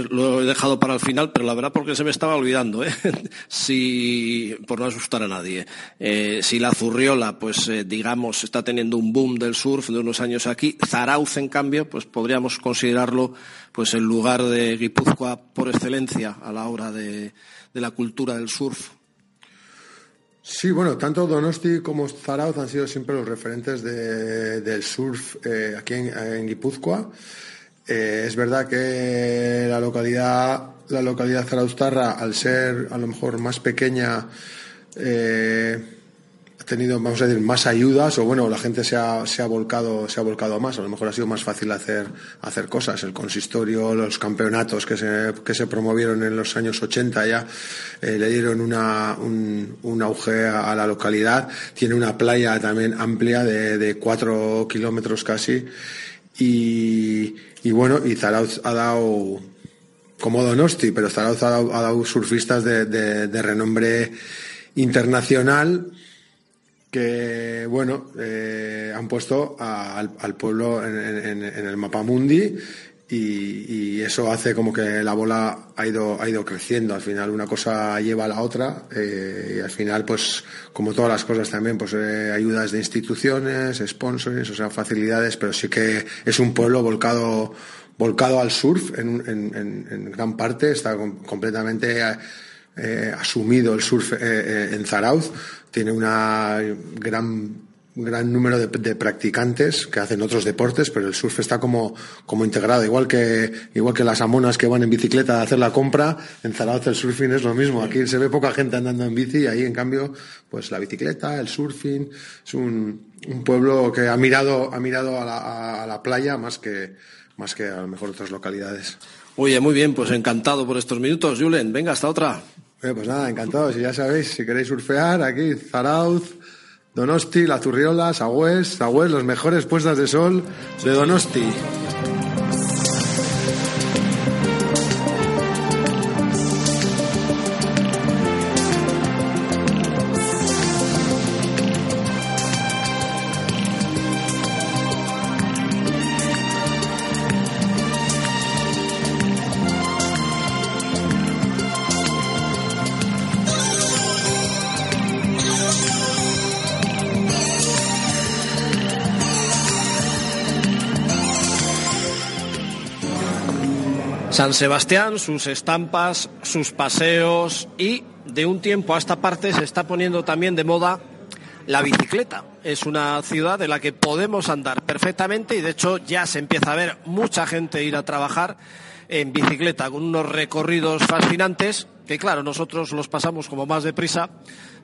lo he dejado para el final, pero la verdad porque se me estaba olvidando, ¿eh? [LAUGHS] si, por no asustar a nadie. Eh, si la Zurriola, pues eh, digamos, está teniendo un boom del surf de unos años aquí, Zarauz, en cambio, pues podríamos considerarlo pues el lugar de Guipúzcoa por excelencia a la hora de la cultura del surf. Sí, bueno, tanto Donosti como Zarauz han sido siempre los referentes del surf eh, aquí en, Guipúzcoa. Eh, es verdad que la localidad, la localidad Zarauztarra, al ser a lo mejor más pequeña, eh, tenido, vamos a decir, más ayudas o bueno, la gente se ha, se ha volcado, se ha volcado más. A lo mejor ha sido más fácil hacer, hacer cosas. El consistorio, los campeonatos que se, que se promovieron en los años 80 ya eh, le dieron una, un, un auge a, la localidad. Tiene una playa también amplia de, de cuatro kilómetros casi. Y, y bueno, y Zarauz ha dado como Donosti, pero Zarauz ha dado, ha dado surfistas de, de, de renombre internacional que bueno eh, han puesto al, pueblo en, en, el mapa mundi y, y, eso hace como que la bola ha ido ha ido creciendo. Al final una cosa lleva a la otra eh, y al final pues como todas las cosas también pues eh, ayudas de instituciones sponsors o sea facilidades pero sí que es un pueblo volcado volcado al surf en, en gran parte está completamente eh, asumido el surf eh, eh, en Zarauz, tiene una gran gran número de, practicantes que hacen otros deportes, pero el surf está como, como integrado, igual que, igual que las amonas que van en bicicleta a hacer la compra, en Zarauz el surfing es lo mismo. Aquí se ve poca gente andando en bici y ahí en cambio, pues la bicicleta, el surfing, es un, un pueblo que ha mirado, ha mirado a la, a la playa más que, más que a lo mejor otras localidades. Oye, muy bien, pues encantado por estos minutos, Julen. Venga, hasta otra. Eh, pues nada, encantado. Si ya sabéis, si queréis surfear, aquí Zarauz, Donosti, La Zurriola, Sagüez, Sagüez, los mejores puestas de sol de Donosti. San Sebastián, sus estampas, sus paseos y de un tiempo a esta parte se está poniendo también de moda la bicicleta. Es una ciudad en la que podemos andar perfectamente y de hecho ya se empieza a ver mucha gente ir a trabajar en bicicleta con unos recorridos fascinantes que claro, nosotros los pasamos como más deprisa,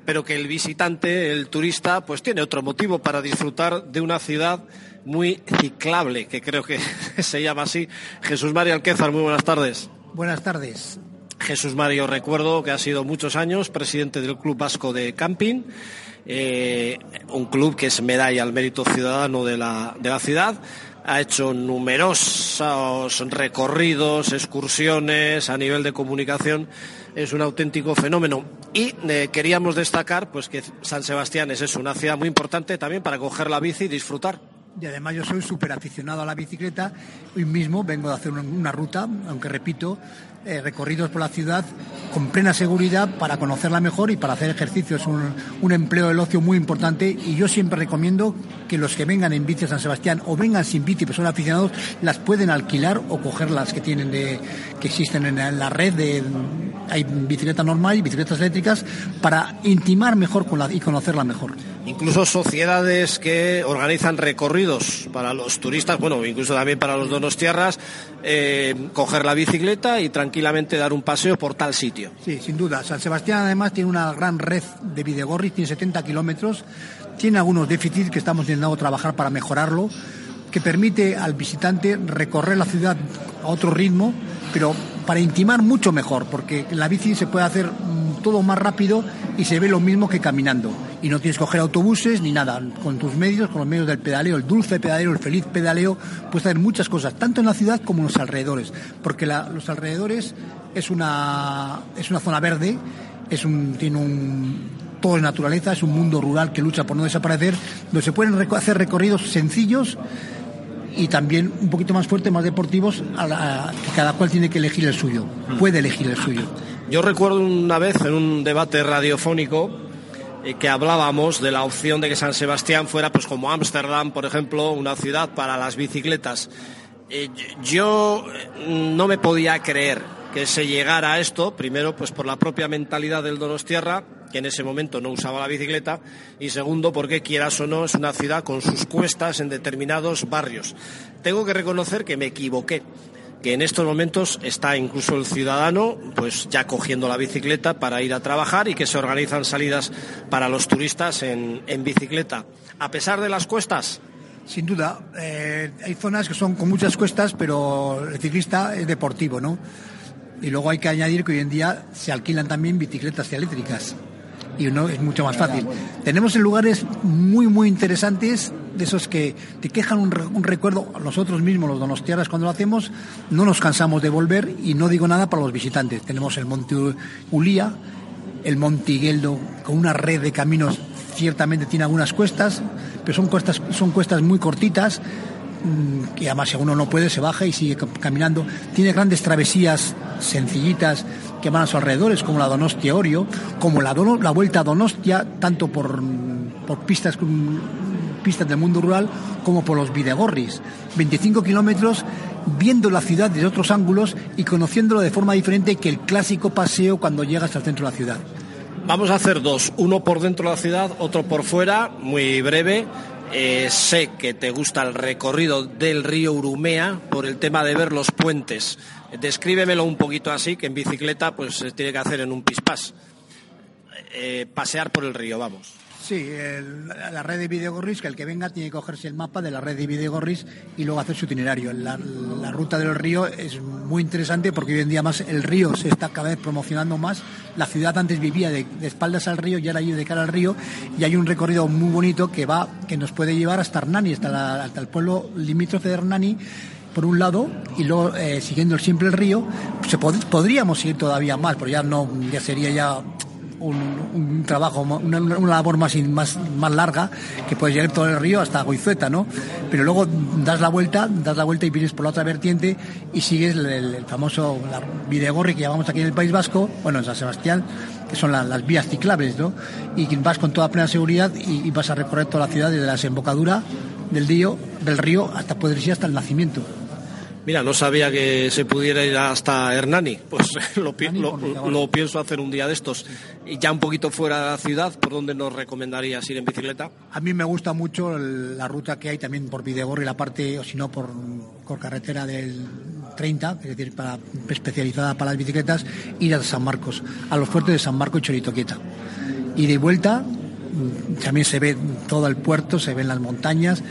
pero que el visitante, el turista, pues tiene otro motivo para disfrutar de una ciudad muy ciclable, que creo que [LAUGHS] se llama así. Jesús Mario Alquezar, muy buenas tardes. Buenas tardes. Jesús Mario, recuerdo que ha sido muchos años presidente del Club Vasco de Camping, eh, un club que es medalla al mérito ciudadano de la, de la ciudad. Ha hecho numerosos recorridos, excursiones a nivel de comunicación. Es un auténtico fenómeno. Y eh, queríamos destacar pues, que San Sebastián es eso, una ciudad muy importante también para coger la bici y disfrutar y además yo soy súper aficionado a la bicicleta. Hoy mismo vengo de hacer una ruta, aunque repito, eh, recorridos por la ciudad con plena seguridad para conocerla mejor y para hacer ejercicio. Es un, empleo del ocio muy importante y yo siempre recomiendo que los que vengan en bici a San Sebastián o vengan sin bici, pero son aficionados, las pueden alquilar o coger las que tienen de, que existen en la red hay bicicleta normal y bicicletas eléctricas para intimar mejor con la, y conocerla mejor. Incluso sociedades que organizan recorridos para los turistas, bueno, incluso también para los donostiarras, eh, coger la bicicleta y tranquilamente dar un paseo por tal sitio. Sí, sin duda. San Sebastián además tiene una gran red de videogorris, tiene 70 kilómetros, tiene algunos déficits que estamos intentando trabajar para mejorarlo, que permite al visitante recorrer la ciudad a otro ritmo, pero para intimar mucho mejor, porque la bici se puede hacer todo más rápido y se ve lo mismo que caminando. Y no tienes que coger autobuses ni nada. Con tus medios, con los medios del pedaleo, el dulce pedaleo, el feliz pedaleo, puedes hacer muchas cosas, tanto en la ciudad como en los alrededores. Porque la, los alrededores es una, es una zona verde, es un, tiene un, todo es naturaleza, es un mundo rural que lucha por no desaparecer, donde se pueden hacer recorridos sencillos y también un poquito más fuertes, más deportivos, a la, que cada cual tiene que elegir el suyo, puede elegir el suyo. Yo recuerdo una vez en un debate radiofónico que hablábamos de la opción de que San Sebastián fuera pues como Ámsterdam, por ejemplo, una ciudad para las bicicletas. Eh, yo no me podía creer que se llegara a esto, primero pues por la propia mentalidad del Donostierra, que en ese momento no usaba la bicicleta, y segundo porque quieras o no es una ciudad con sus cuestas en determinados barrios. Tengo que reconocer que me equivoqué que en estos momentos está incluso el ciudadano pues ya cogiendo la bicicleta para ir a trabajar y que se organizan salidas para los turistas en, bicicleta. A pesar de las cuestas, sin duda, eh, hay zonas que son con muchas cuestas, pero el ciclista es deportivo, ¿no? Y luego hay que añadir que hoy en día se alquilan también bicicletas eléctricas y uno es mucho más fácil. Tenemos en lugares muy, muy interesantes, de esos que te quejan un, recuerdo, nosotros mismos, los donostiaras, cuando lo hacemos, no nos cansamos de volver y no digo nada para los visitantes. Tenemos el Monte Ulía, el Monte Igueldo, con una red de caminos, ciertamente tiene algunas cuestas, pero son cuestas, son cuestas muy cortitas, que además si uno no puede se baja y sigue caminando. Tiene grandes travesías sencillitas que van a sus alrededores, como la Donostia Orio, como la, la Vuelta a Donostia, tanto por, por pistas, pistas del mundo rural como por los Videgorris. 25 kilómetros viendo la ciudad desde otros ángulos y conociéndolo de forma diferente que el clásico paseo cuando llegas al centro de la ciudad. Vamos a hacer dos, uno por dentro de la ciudad, otro por fuera, muy breve. Eh, sé que te gusta el recorrido del río Urumea por el tema de ver los puentes. Descríbemelo un poquito así, que en bicicleta pues se tiene que hacer en un pispás. Eh, pasear por el río, vamos. Sí, la red de Videogorris, que el que venga tiene que cogerse el mapa de la red de Videogorris y luego hacer su itinerario. La, ruta del río es muy interesante porque hoy en día más el río se está cada vez promocionando más. La ciudad antes vivía de, espaldas al río y ahora vive de cara al río y hay un recorrido muy bonito que va que nos puede llevar hasta Hernani, hasta, hasta el pueblo limítrofe de Hernani por un lado y luego eh, siguiendo el simple río se podríamos ir todavía más pero ya no ya sería ya un, trabajo, una, labor más, más, más larga que puedes llegar todo el río hasta Goizueta, ¿no? Pero luego das la vuelta, das la vuelta y vienes por la otra vertiente y sigues el, famoso la que llamamos aquí en el País Vasco, bueno, en San Sebastián, que son las vías ciclables, ¿no? Y vas con toda plena seguridad y, vas a recorrer toda la ciudad desde la desembocadura del río, del río hasta poder ir hasta el nacimiento. Mira, no sabía que se pudiera ir hasta Hernani. Pues [LAUGHS] lo, lo, pienso hacer un día de estos. Y ya un poquito fuera de la ciudad, ¿por dónde nos recomendarías ir en bicicleta? A mí me gusta mucho la ruta que hay también por Videgorri, la parte, o si no, por, por carretera del 30, es decir, para, especializada para las bicicletas, ir a San Marcos, a los puertos de San Marcos y Choritoquieta. Y de vuelta mm, también se ve todo el puerto, se ven las montañas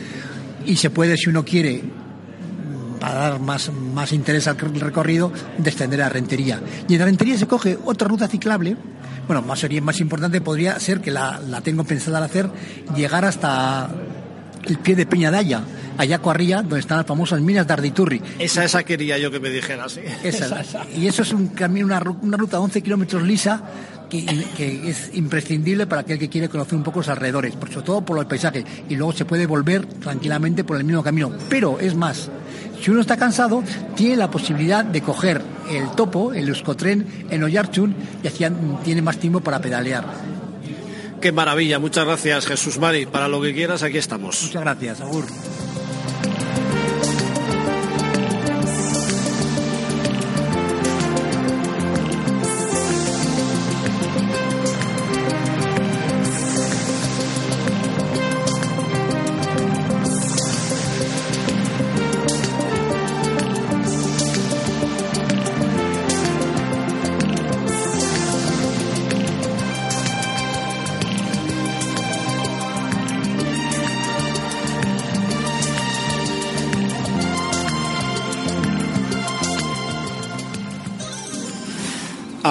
y se puede, si uno quiere, para dar más, más interés al recorrido, descender a Rentería. Y en Rentería se coge otra ruta ciclable, bueno, más sería más importante podría ser que la, la tengo pensada al hacer, llegar hasta el pie de Peñadalla, allá Cuarría, donde están las famosas minas de Arditurri. Esa, esa quería yo que me dijera, sí. Esa, [LAUGHS] y eso es un camino, una, una ruta de 11 kilómetros lisa que, es imprescindible para aquel que quiere conocer un poco los alrededores, sobre todo por los paisajes, y luego se puede volver tranquilamente por el mismo camino. Pero es más, si uno está cansado, tiene la posibilidad de coger el topo, el euskotren en Oyarchun y así tiene más tiempo para pedalear. Qué maravilla, muchas gracias Jesús Mari. Para lo que quieras, aquí estamos. Muchas gracias, Agur.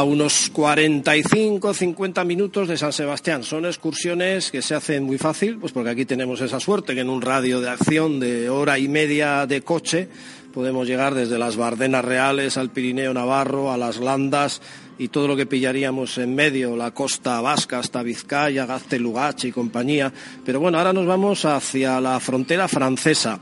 Unos 45, 50 minutos de San Sebastián. Son excursiones que se hacen muy fácil, pues porque aquí tenemos esa suerte que en un radio de acción de hora y media de coche podemos llegar desde las Bardenas Reales al Pirineo Navarro, a las Landas y todo lo que pillaríamos en medio, la costa vasca hasta Vizcaya, Gaztelugache y compañía. Pero bueno, ahora nos vamos hacia la frontera francesa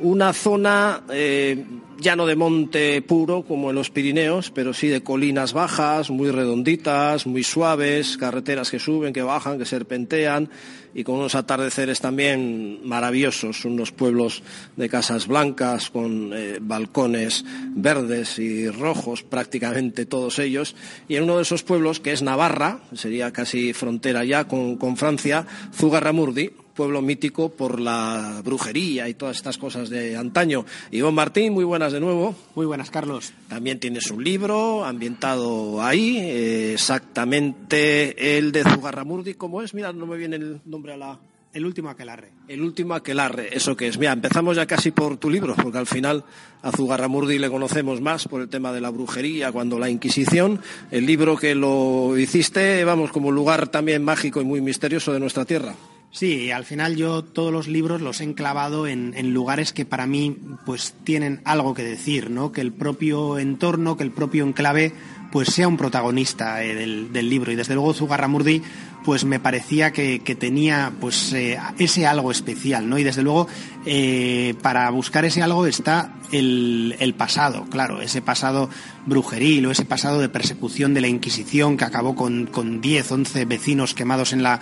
una zona eh, ya no de monte puro como en los Pirineos, pero sí de colinas bajas, muy redonditas, muy suaves, carreteras que suben, que bajan, que serpentean y con unos atardeceres también maravillosos, unos pueblos de casas blancas con eh, balcones verdes y rojos, prácticamente todos ellos, y en uno de esos pueblos que es Navarra, sería casi frontera ya con, con Francia, Zugarramurdi, pueblo mítico por la brujería y todas estas cosas de antaño. Iván Martín, muy buenas de nuevo. Muy buenas, Carlos. También tienes un libro ambientado ahí, eh, exactamente el de Zugarramurdi. ¿Cómo es? Mira, no me viene el nombre a la... El último aquelarre. El último aquelarre, eso que es. Mira, empezamos ya casi por tu libro, porque al final a Zugarramurdi le conocemos más por el tema de la brujería, cuando la Inquisición, el libro que lo hiciste, vamos, como lugar también mágico y muy misterioso de nuestra tierra. Sí, al final yo todos los libros los he enclavado en, lugares que para mí pues tienen algo que decir, ¿no? Que el propio entorno, que el propio enclave pues sea un protagonista eh, del, libro. Y desde luego Zugarramurdi pues me parecía que, tenía pues eh, ese algo especial, ¿no? Y desde luego eh, para buscar ese algo está el, pasado, claro, ese pasado brujeril o ese pasado de persecución de la Inquisición que acabó con, con 10, 11 vecinos quemados en la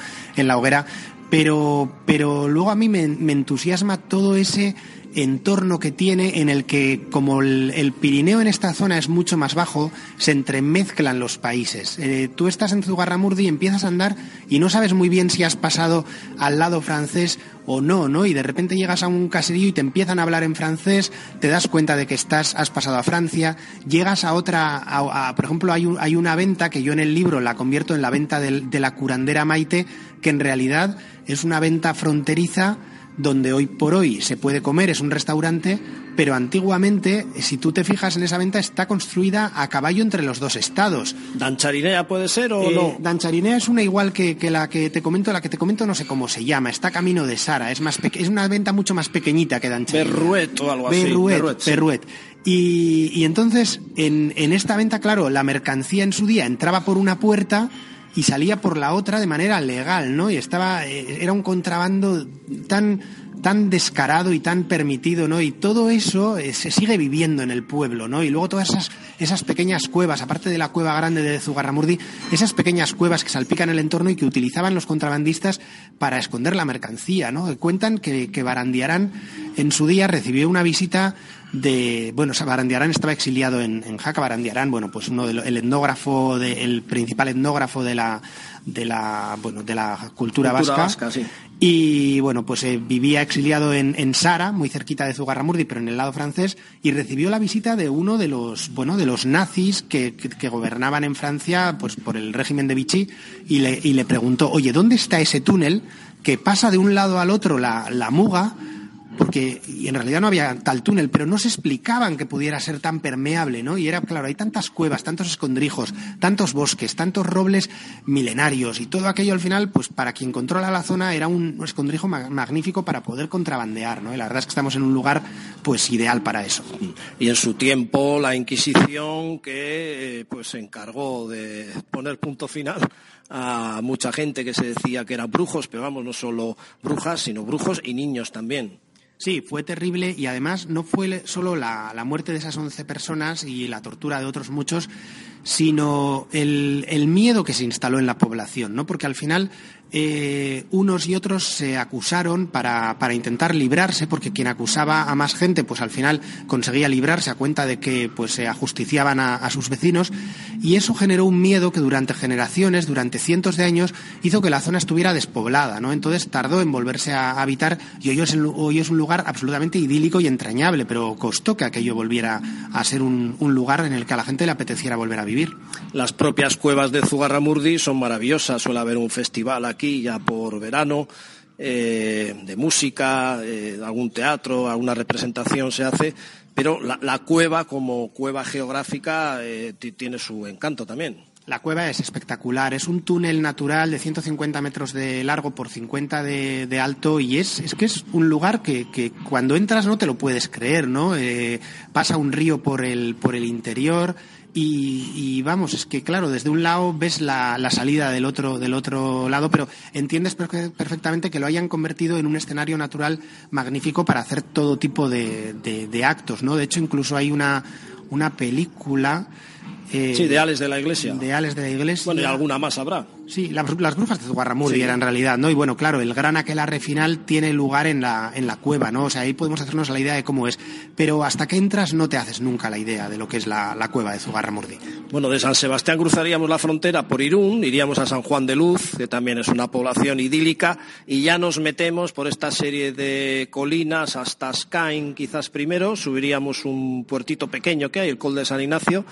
hoguera, pero, pero luego a mí me, entusiasma todo ese entorno que tiene en el que, como el, Pirineo en esta zona es mucho más bajo, se entremezclan los países. Eh, tú estás en Zugarramurdi y empiezas a andar y no sabes muy bien si has pasado al lado francés o no, ¿no? Y de repente llegas a un caserío y te empiezan a hablar en francés, te das cuenta de que estás, has pasado a Francia, llegas a otra, por ejemplo, hay, hay, una venta que yo en el libro la convierto en la venta de la curandera Maite, que en realidad es una venta fronteriza donde hoy por hoy se puede comer, es un restaurante, pero antiguamente, si tú te fijas en esa venta, está construida a caballo entre los dos estados. ¿Dancharinea puede ser o eh, no? Dancharinea es una igual que, que, la que te comento, la que te comento no sé cómo se llama, está camino de Sara, es, más es una venta mucho más pequeñita que Dancharinea. Berruet o algo así. Berruet, Berruet, sí. Berruet. Y, y, entonces, en, en esta venta, claro, la mercancía en su día entraba por una puerta y salía por la otra de manera legal, ¿no? Y estaba, eh, era un contrabando tan, tan descarado y tan permitido, ¿no? Y todo eso eh, se sigue viviendo en el pueblo, ¿no? Y luego todas esas, esas pequeñas cuevas, aparte de la cueva grande de Zugarramurdi, esas pequeñas cuevas que salpican el entorno y que utilizaban los contrabandistas para esconder la mercancía, ¿no? Cuentan que, que Barandiarán en su día recibió una visita de bueno Barandiarán estaba exiliado en, en Jaca Barandiarán bueno pues uno de lo, el etnógrafo de, el principal etnógrafo de la de la bueno de la cultura, cultura vasca, vasca sí. y bueno pues eh, vivía exiliado en, en, Sara muy cerquita de Zugarramurdi pero en el lado francés y recibió la visita de uno de los bueno de los nazis que, que, que gobernaban en Francia pues por el régimen de Vichy y le, y le preguntó oye dónde está ese túnel que pasa de un lado al otro la, la muga porque en realidad no había tal túnel, pero no se explicaban que pudiera ser tan permeable, ¿no? Y era, claro, hay tantas cuevas, tantos escondrijos, tantos bosques, tantos robles milenarios y todo aquello al final, pues para quien controla la zona era un escondrijo magnífico para poder contrabandear, ¿no? Y la verdad es que estamos en un lugar, pues, ideal para eso. Y en su tiempo la Inquisición que, pues, se encargó de poner punto final a mucha gente que se decía que eran brujos, pero vamos, no solo brujas, sino brujos y niños también. Sí, fue terrible y además no fue solo la, la, muerte de esas 11 personas y la tortura de otros muchos, sino el, el miedo que se instaló en la población, ¿no? Porque al final eh, unos y otros se acusaron para, para, intentar librarse, porque quien acusaba a más gente, pues al final conseguía librarse a cuenta de que pues se ajusticiaban a, sus vecinos, y eso generó un miedo que durante generaciones, durante cientos de años, hizo que la zona estuviera despoblada, ¿no? Entonces tardó en volverse a habitar, y hoy es, hoy es un lugar absolutamente idílico y entrañable, pero costó que aquello volviera a ser un, un lugar en el que a la gente le apeteciera volver a vivir. Las propias cuevas de Zugarramurdi son maravillosas, suele haber un festival ya por verano eh, de música, eh, algún teatro, alguna representación se hace, pero la, la cueva como cueva geográfica eh, tiene su encanto también. La cueva es espectacular, es un túnel natural de 150 metros de largo por 50 de, de alto y es, es, que es un lugar que, que, cuando entras no te lo puedes creer, ¿no? Pasa un río por el, por el interior, y, vamos, es que claro, desde un lado ves la, la, salida del otro, del otro lado, pero entiendes perfectamente que lo hayan convertido en un escenario natural magnífico para hacer todo tipo de, de, de actos, ¿no? De hecho, incluso hay una, una película. Eh, sí, de la Iglesia. De Ales de la Iglesia. Bueno, y alguna más habrá. Sí, las, brujas de Zugarramurdi era en realidad, ¿no? Y bueno, claro, el gran aquelarre final tiene lugar en la, en la cueva, ¿no? O sea, ahí podemos hacernos la idea de cómo es. Pero hasta que entras no te haces nunca la idea de lo que es la, la cueva de Zugarramurdi. Bueno, de San Sebastián cruzaríamos la frontera por Irún, iríamos a San Juan de Luz, que también es una población idílica, y ya nos metemos por esta serie de colinas hasta Scain, quizás primero, subiríamos un puertito pequeño que hay, el Col de San Ignacio,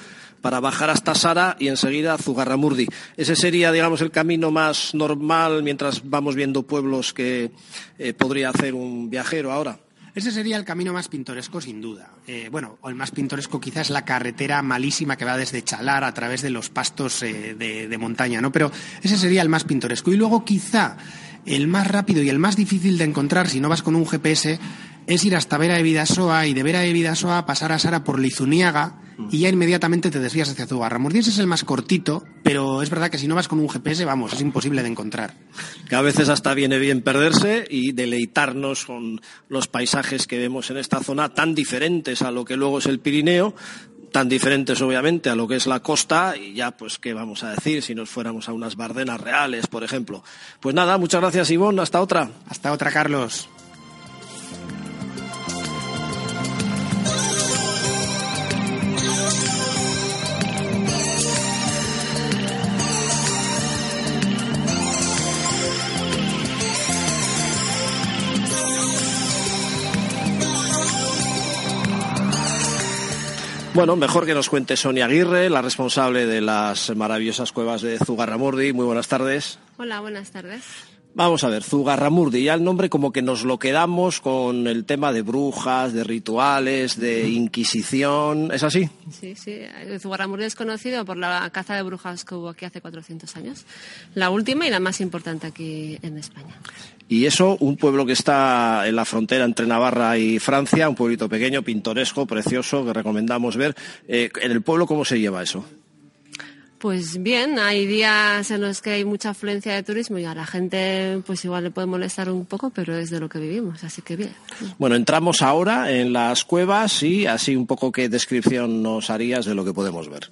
para bajar hasta Sara y enseguida Zugarramurdi. Ese sería, digamos, el camino más normal mientras vamos viendo pueblos que eh, podría hacer un viajero ahora. Ese sería el camino más pintoresco, sin duda. Eh, bueno, o el más pintoresco quizás la carretera malísima que va desde Chalar a través de los pastos eh, de, de, montaña, ¿no? Pero ese sería el más pintoresco. Y luego quizá el más rápido y el más difícil de encontrar si no vas con un GPS es ir hasta Vera de Vidasoa y de Vera de Vidasoa pasar a Sara por Lizuniaga y ya inmediatamente te desvías hacia Zugarramurdi. Ese es el más cortito, pero es verdad que si no vas con un GPS, vamos, es imposible de encontrar. Que a veces hasta viene bien perderse y deleitarnos con los paisajes que vemos en esta zona tan diferentes a lo que luego es el Pirineo, tan diferentes obviamente a lo que es la costa y ya pues qué vamos a decir si nos fuéramos a unas bardenas reales, por ejemplo. Pues nada, muchas gracias Ivonne, hasta otra. Hasta otra, Carlos. Bueno, mejor que nos cuente Sonia Aguirre, la responsable de las maravillosas cuevas de Zugarramurdi. Muy buenas tardes. Hola, buenas tardes. Vamos a ver, Zugarramurdi, ya el nombre como que nos lo quedamos con el tema de brujas, de rituales, de inquisición, ¿es así? Sí, sí. Zugarramurdi es conocido por la caza de brujas que hubo aquí hace 400 años. La última y la más importante aquí en España. Y eso, un pueblo que está en la frontera entre Navarra y Francia, un pueblito pequeño, pintoresco, precioso, que recomendamos ver. Eh, ¿En el pueblo cómo se lleva eso? Pues bien, hay días en los que hay mucha afluencia de turismo y a la gente pues igual le puede molestar un poco, pero es de lo que vivimos, así que bien. Bueno, entramos ahora en las cuevas y así un poco qué descripción nos harías de lo que podemos ver.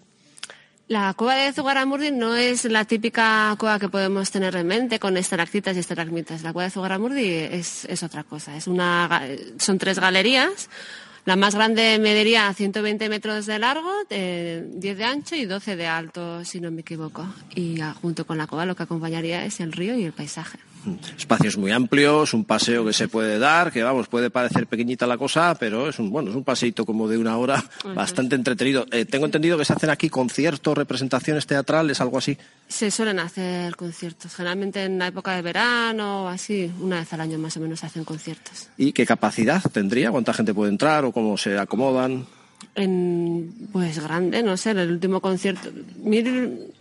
La cueva de Zugarramurdi no es la típica cueva que podemos tener en mente con estalactitas y estalagmitas. La cueva de Zugarramurdi es, otra cosa. Son tres galerías. La más grande mediría 120 metros de largo, eh, 10 de ancho y 12 de alto, si no me equivoco. Y ah, junto con la cueva lo que acompañaría es el río y el paisaje. Espacios muy amplios, un paseo que se puede dar, que vamos, puede parecer pequeñita la cosa, pero es un, bueno, es un paseito como de una hora bastante entretenido. Eh, tengo entendido que se hacen aquí conciertos, representaciones teatrales, algo así. Se suelen hacer conciertos, generalmente en la época de verano así, una vez al año más o menos se hacen conciertos. ¿Y qué capacidad tendría? ¿Cuánta gente puede entrar o cómo se acomodan? En, pues grande, no sé, el último concierto. Mil,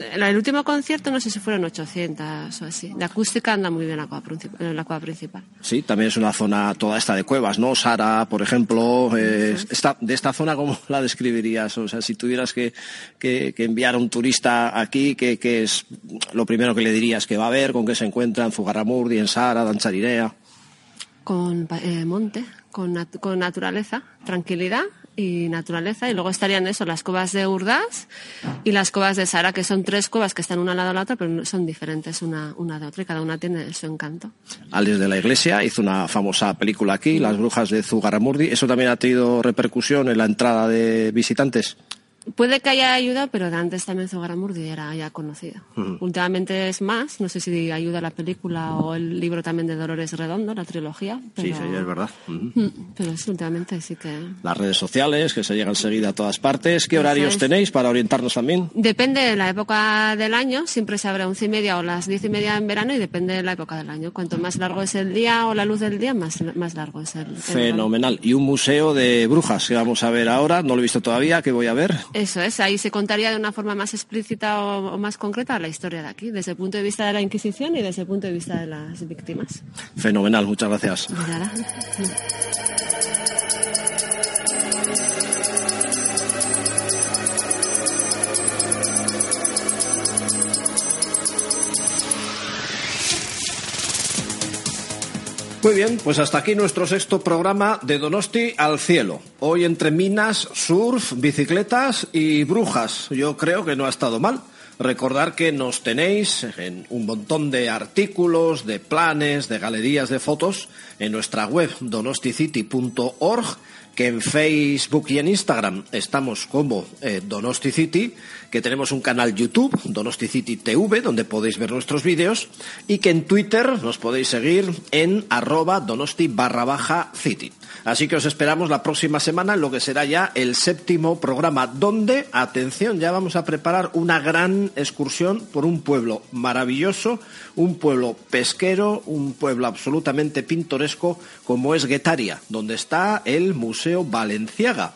el último concierto no sé si fueron 800 o así. La acústica anda muy bien en la cueva, principal, en la cueva principal. Sí, también es una zona toda esta de cuevas, ¿no? Sara, por ejemplo, eh, esta, de esta zona, ¿cómo [LAUGHS] la describirías? O sea, si tuvieras que, que, que enviar a un turista aquí, ¿qué, ¿qué, es lo primero que le dirías que va a ver? ¿Con qué se encuentra en Zugarramurdi, en Sara, Dancharirea? Con eh, monte, con, nat con naturaleza, tranquilidad y naturaleza. Y luego estarían eso, las cuevas de Urdaz y las cuevas de Sara, que son tres cuevas que están una al lado de la otra, pero son diferentes una, una de otra y cada una tiene su encanto. Alex de la Iglesia hizo una famosa película aquí, Las Brujas de Zugarramurdi. ¿Eso también ha tenido repercusión en la entrada de visitantes? Puede que haya ayudado, pero de antes también Zugarramurdi era ya conocido. -huh. Últimamente es más, no sé si ayuda la película o el libro también de Dolores Redondo, la trilogía. Pero... Sí, sí, es verdad. Uh -huh. Pero sí, últimamente sí que... Las redes sociales, que se llegan enseguida a todas partes. ¿Qué horarios tenéis para orientarnos también? Depende de la época del año, siempre se abre a once y media o las diez y media en verano y depende de la época del año. Cuanto más largo es el día o la luz del día, más, más largo es el, el Fenomenal. Y un museo de brujas que vamos a ver ahora, no lo he visto todavía, que voy a ver. Eso es, ahí se contaría de una forma más explícita o, o, más concreta la historia de aquí, desde el punto de vista de la Inquisición y desde el punto de vista de las víctimas. Fenomenal, muchas gracias. Muy bien, pues hasta aquí nuestro sexto programa de Donosti al cielo. Hoy entre minas, surf, bicicletas y brujas. Yo creo que no ha estado mal. Recordar que nos tenéis en un montón de artículos, de planes, de galerías de fotos en nuestra web donosticity.org que en Facebook y en Instagram estamos como eh, Donosti City, que tenemos un canal YouTube, Donosti City TV, donde podéis ver nuestros vídeos, y que en Twitter nos podéis seguir en arroba donosti barra baja city. Así que os esperamos la próxima semana en lo que será ya el séptimo programa, donde, atención, ya vamos a preparar una gran excursión por un pueblo maravilloso, un pueblo pesquero, un pueblo absolutamente pintoresco como es Guetaria, donde está el Valenciaga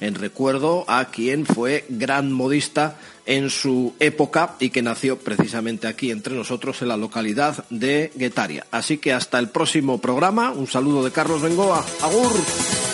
en recuerdo a quien fue gran modista en su época y que nació precisamente aquí entre nosotros en la localidad de Guetaria. Así que hasta el próximo programa. Un saludo de Carlos Bengoa. Agur.